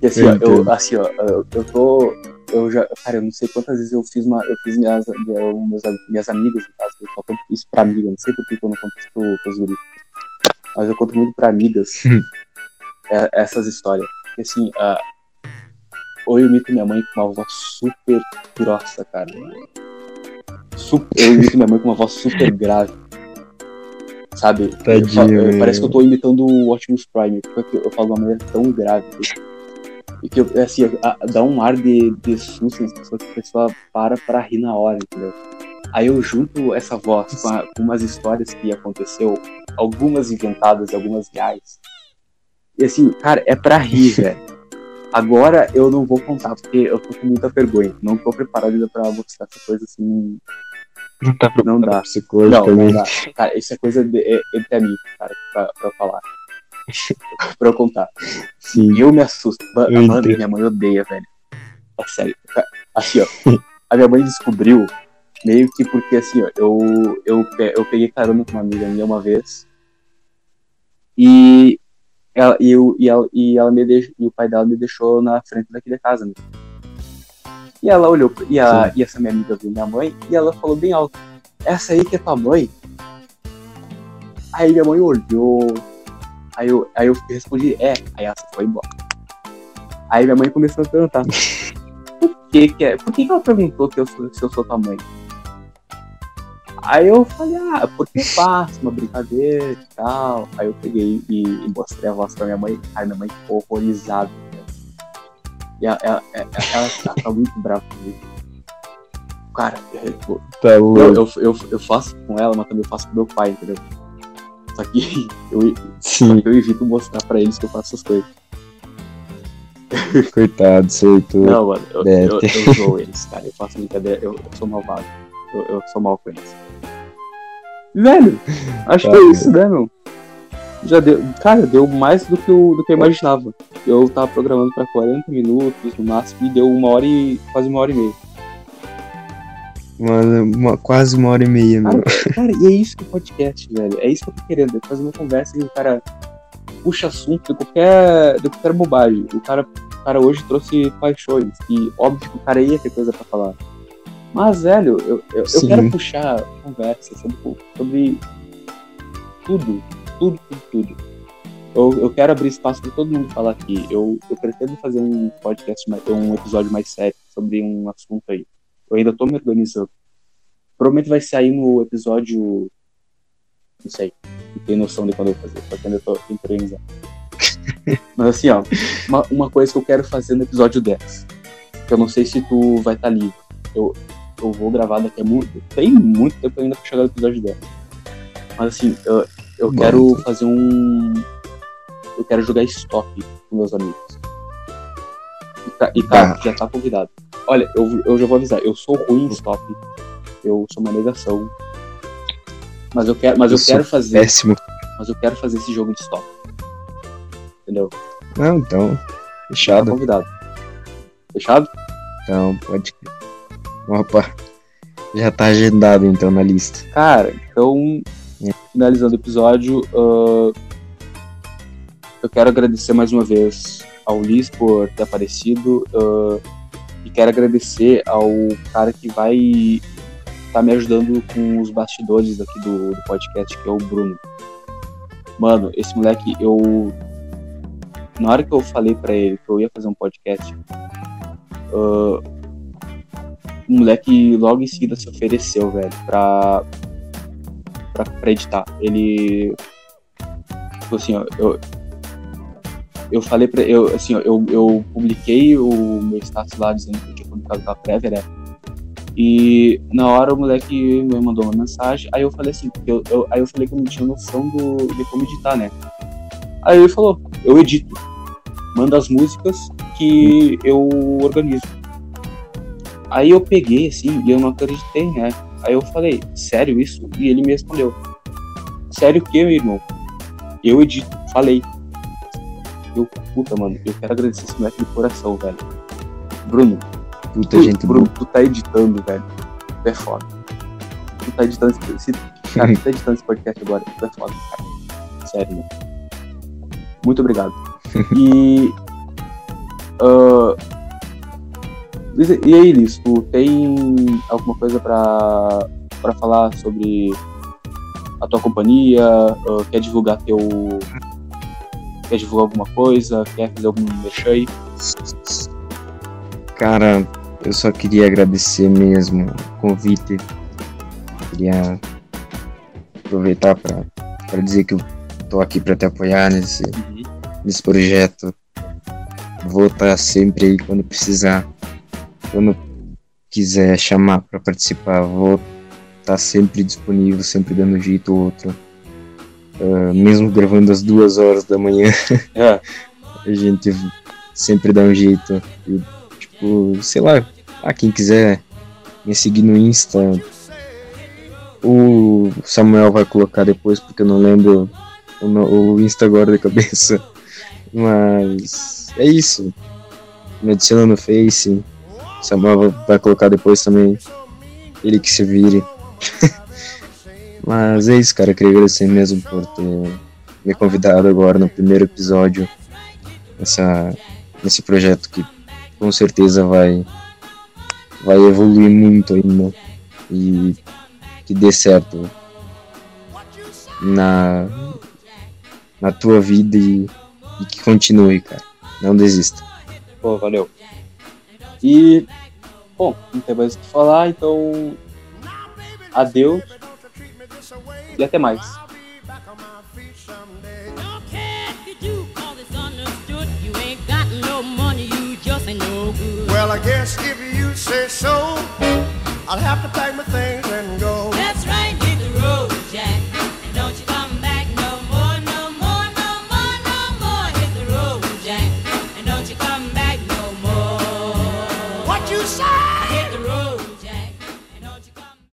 E assim,
Eu
ó, eu, assim, ó, eu, eu tô. Eu já, cara, eu não sei quantas vezes eu fiz uma. Eu fiz minhas, meus, minhas amigas, no caso, eu só conto isso pra amiga, não sei por que eu não conto isso pro, pros guris. Mas eu conto muito pra amigas essas histórias. Porque assim, ou eu imito minha mãe com uma voz super grossa, cara. Sup- eu imito minha mãe com uma voz super grave. Sabe?
Tadinho,
Eu eu- parece que eu tô imitando o Optimus Prime, porque eu falo de uma maneira tão grave. E que eu, assim, a- dá um ar de, de susto nas pessoas que a pessoa para pra rir na hora, entendeu? Aí eu junto essa voz com, a- com umas histórias que aconteceu, algumas inventadas e algumas reais. E assim, cara, é pra rir, velho. Agora eu não vou contar, porque eu tô com muita vergonha. Não tô preparado ainda pra mostrar essa coisa assim.
Não tá
Não dá. Não, não
psicologicamente.
dá. Cara, isso é coisa de, é, entre amigos, cara, pra, pra falar. pra eu contar.
Sim.
E eu me assusto.
Eu
Mano,
entendo.
minha mãe odeia, velho. É sério. Assim, ó. A minha mãe descobriu, meio que porque, assim, ó, eu, eu, eu peguei carona com uma amiga minha uma vez. E ela, e, eu, e, ela, e, ela me deixou, e o pai dela me deixou na frente daqui da casa, né? E ela olhou, e, a, e essa minha amiga viu minha mãe, e ela falou bem alto: Essa aí que é tua mãe? Aí minha mãe olhou, Aí eu, aí eu respondi, é. Aí ela foi embora. Aí minha mãe começou a perguntar, por que que é? Por que, que ela perguntou que eu sou, se eu sou tua mãe? Aí eu falei, ah, porque eu faço uma brincadeira e tal. Aí eu peguei e, e mostrei a voz pra minha mãe. Aí minha mãe ficou horrorizada. né? E ela, ela, ela, ela, ela tá muito brava comigo. Cara, eu,
Tá
eu, eu, eu, eu faço com ela, mas também eu faço com meu pai, entendeu? Só que eu,
Sim,
eu evito mostrar pra eles que eu faço essas coisas.
coitado, surtou.
Não, mano, eu, eu, eu zoo eles, cara. Eu faço brincadeira, eu, eu sou malvado. Eu, eu sou mal com eles. Velho, acho
Tá
que é
bom.
isso, né, meu? Já deu. Cara, deu mais do que, eu, do que eu imaginava. Eu tava programando pra 40 minutos no máximo e deu uma hora e. quase uma hora e meia.
Uma, uma- quase uma hora e meia,
Cara,
meu.
cara, e é isso que é podcast, velho. É isso que eu tô querendo. É fazer uma conversa e o cara puxa assunto de qualquer, de qualquer bobagem. O cara, o cara hoje trouxe paixões. E óbvio que o cara ia ter coisa pra falar. Mas, velho, eu, eu, eu quero puxar conversa sobre, sobre tudo. Tudo, tudo, tudo. Eu, eu quero abrir espaço pra todo mundo falar aqui. Eu, eu pretendo fazer um podcast, mais- um episódio mais sério sobre um assunto aí. Eu ainda tô me organizando. Provavelmente vai sair no episódio Não sei. Não tenho noção de quando eu vou fazer, só que ainda tô tentando organizar. Mas assim, ó, uma, uma coisa que eu quero fazer no episódio 10. Que eu não sei se tu vai estar livre. Eu, eu vou gravar daqui a muito. Tem muito tempo ainda pra chegar no episódio 10. Mas assim, eu, eu
Bom,
quero
então.
fazer um. Eu quero jogar stop com meus amigos. E, ca- e cara,
Bah.
já tá convidado. Olha, eu, eu já vou avisar, eu sou ruim em stop. Eu sou uma negação. Mas eu quero, mas eu,
Eu
quero fazer.
Péssimo.
Mas eu quero fazer esse jogo de stop. Entendeu?
Não, então.
Tá
Fechado.
convidado. Fechado?
Então, pode. Opa. Já tá agendado então na lista.
Cara, então,
É.
finalizando o episódio, ah, eu quero agradecer mais uma vez ao Liz por ter aparecido ah, e quero agradecer ao cara que vai estar me ajudando com os bastidores aqui do, do podcast, que é o Bruno. Mano, esse moleque, eu. Na hora que eu falei pra ele que eu ia fazer um podcast, ah, o moleque logo em seguida se ofereceu, velho, pra, pra, pra editar. Ele. Tipo assim, ó, eu. Eu falei pra. Eu, assim, ó, eu, eu publiquei o meu status lá dizendo que eu tinha publicado aquela prévia, né? E na hora o moleque me mandou uma mensagem, aí eu falei assim, eu, eu- aí eu falei que eu não tinha noção do, de como editar, né? Aí ele falou, eu edito. Manda as músicas que eu organizo. Aí eu peguei assim e eu não acreditei, né? Aí eu falei, sério isso? E ele me respondeu, sério o que, meu irmão? Eu edito, falei. Eu, puta, mano, eu quero agradecer esse moleque de coração, velho. Bruno,
Puta
tu,
gente
Bruno, tu tá editando, velho. Tu é foda. Tu tá editando esse, se, cara, tu tá editando esse podcast agora. Tu é foda, cara. Sério, mano. Muito obrigado. E. Liz, e aí, Liz, tu tem alguma coisa pra, pra falar sobre a tua companhia? Ah, quer divulgar teu. Quer divulgar alguma coisa? Quer fazer algum mexer aí?
Cara, eu só queria agradecer mesmo o convite. Queria aproveitar pra dizer que eu tô aqui pra te apoiar nesse, nesse projeto. Vou estar sempre aí quando precisar. Quando quiser chamar pra participar, vou estar sempre disponível, sempre dando um jeito ou outro. Ah, mesmo gravando às duas horas da manhã,
É,
a gente sempre dá um jeito. E, tipo, sei lá, ah, quem quiser me seguir no Insta, o Samuel vai colocar depois, porque eu não lembro o, o Insta agora de cabeça. Mas é isso. Me adiciona no Face. Samuel vai- colocar depois também. Ele que se vire. Mas é isso, cara. Eu queria agradecer mesmo por ter me convidado agora no primeiro episódio nessa, nesse projeto que com certeza vai, vai evoluir muito ainda e que dê certo na, na tua vida e, e que continue, cara. Não desista.
Pô, valeu. E, bom, não tem mais o que falar, então. Adeus e até mais.
Well, I guess if you say so, I'll have to pack my things and go.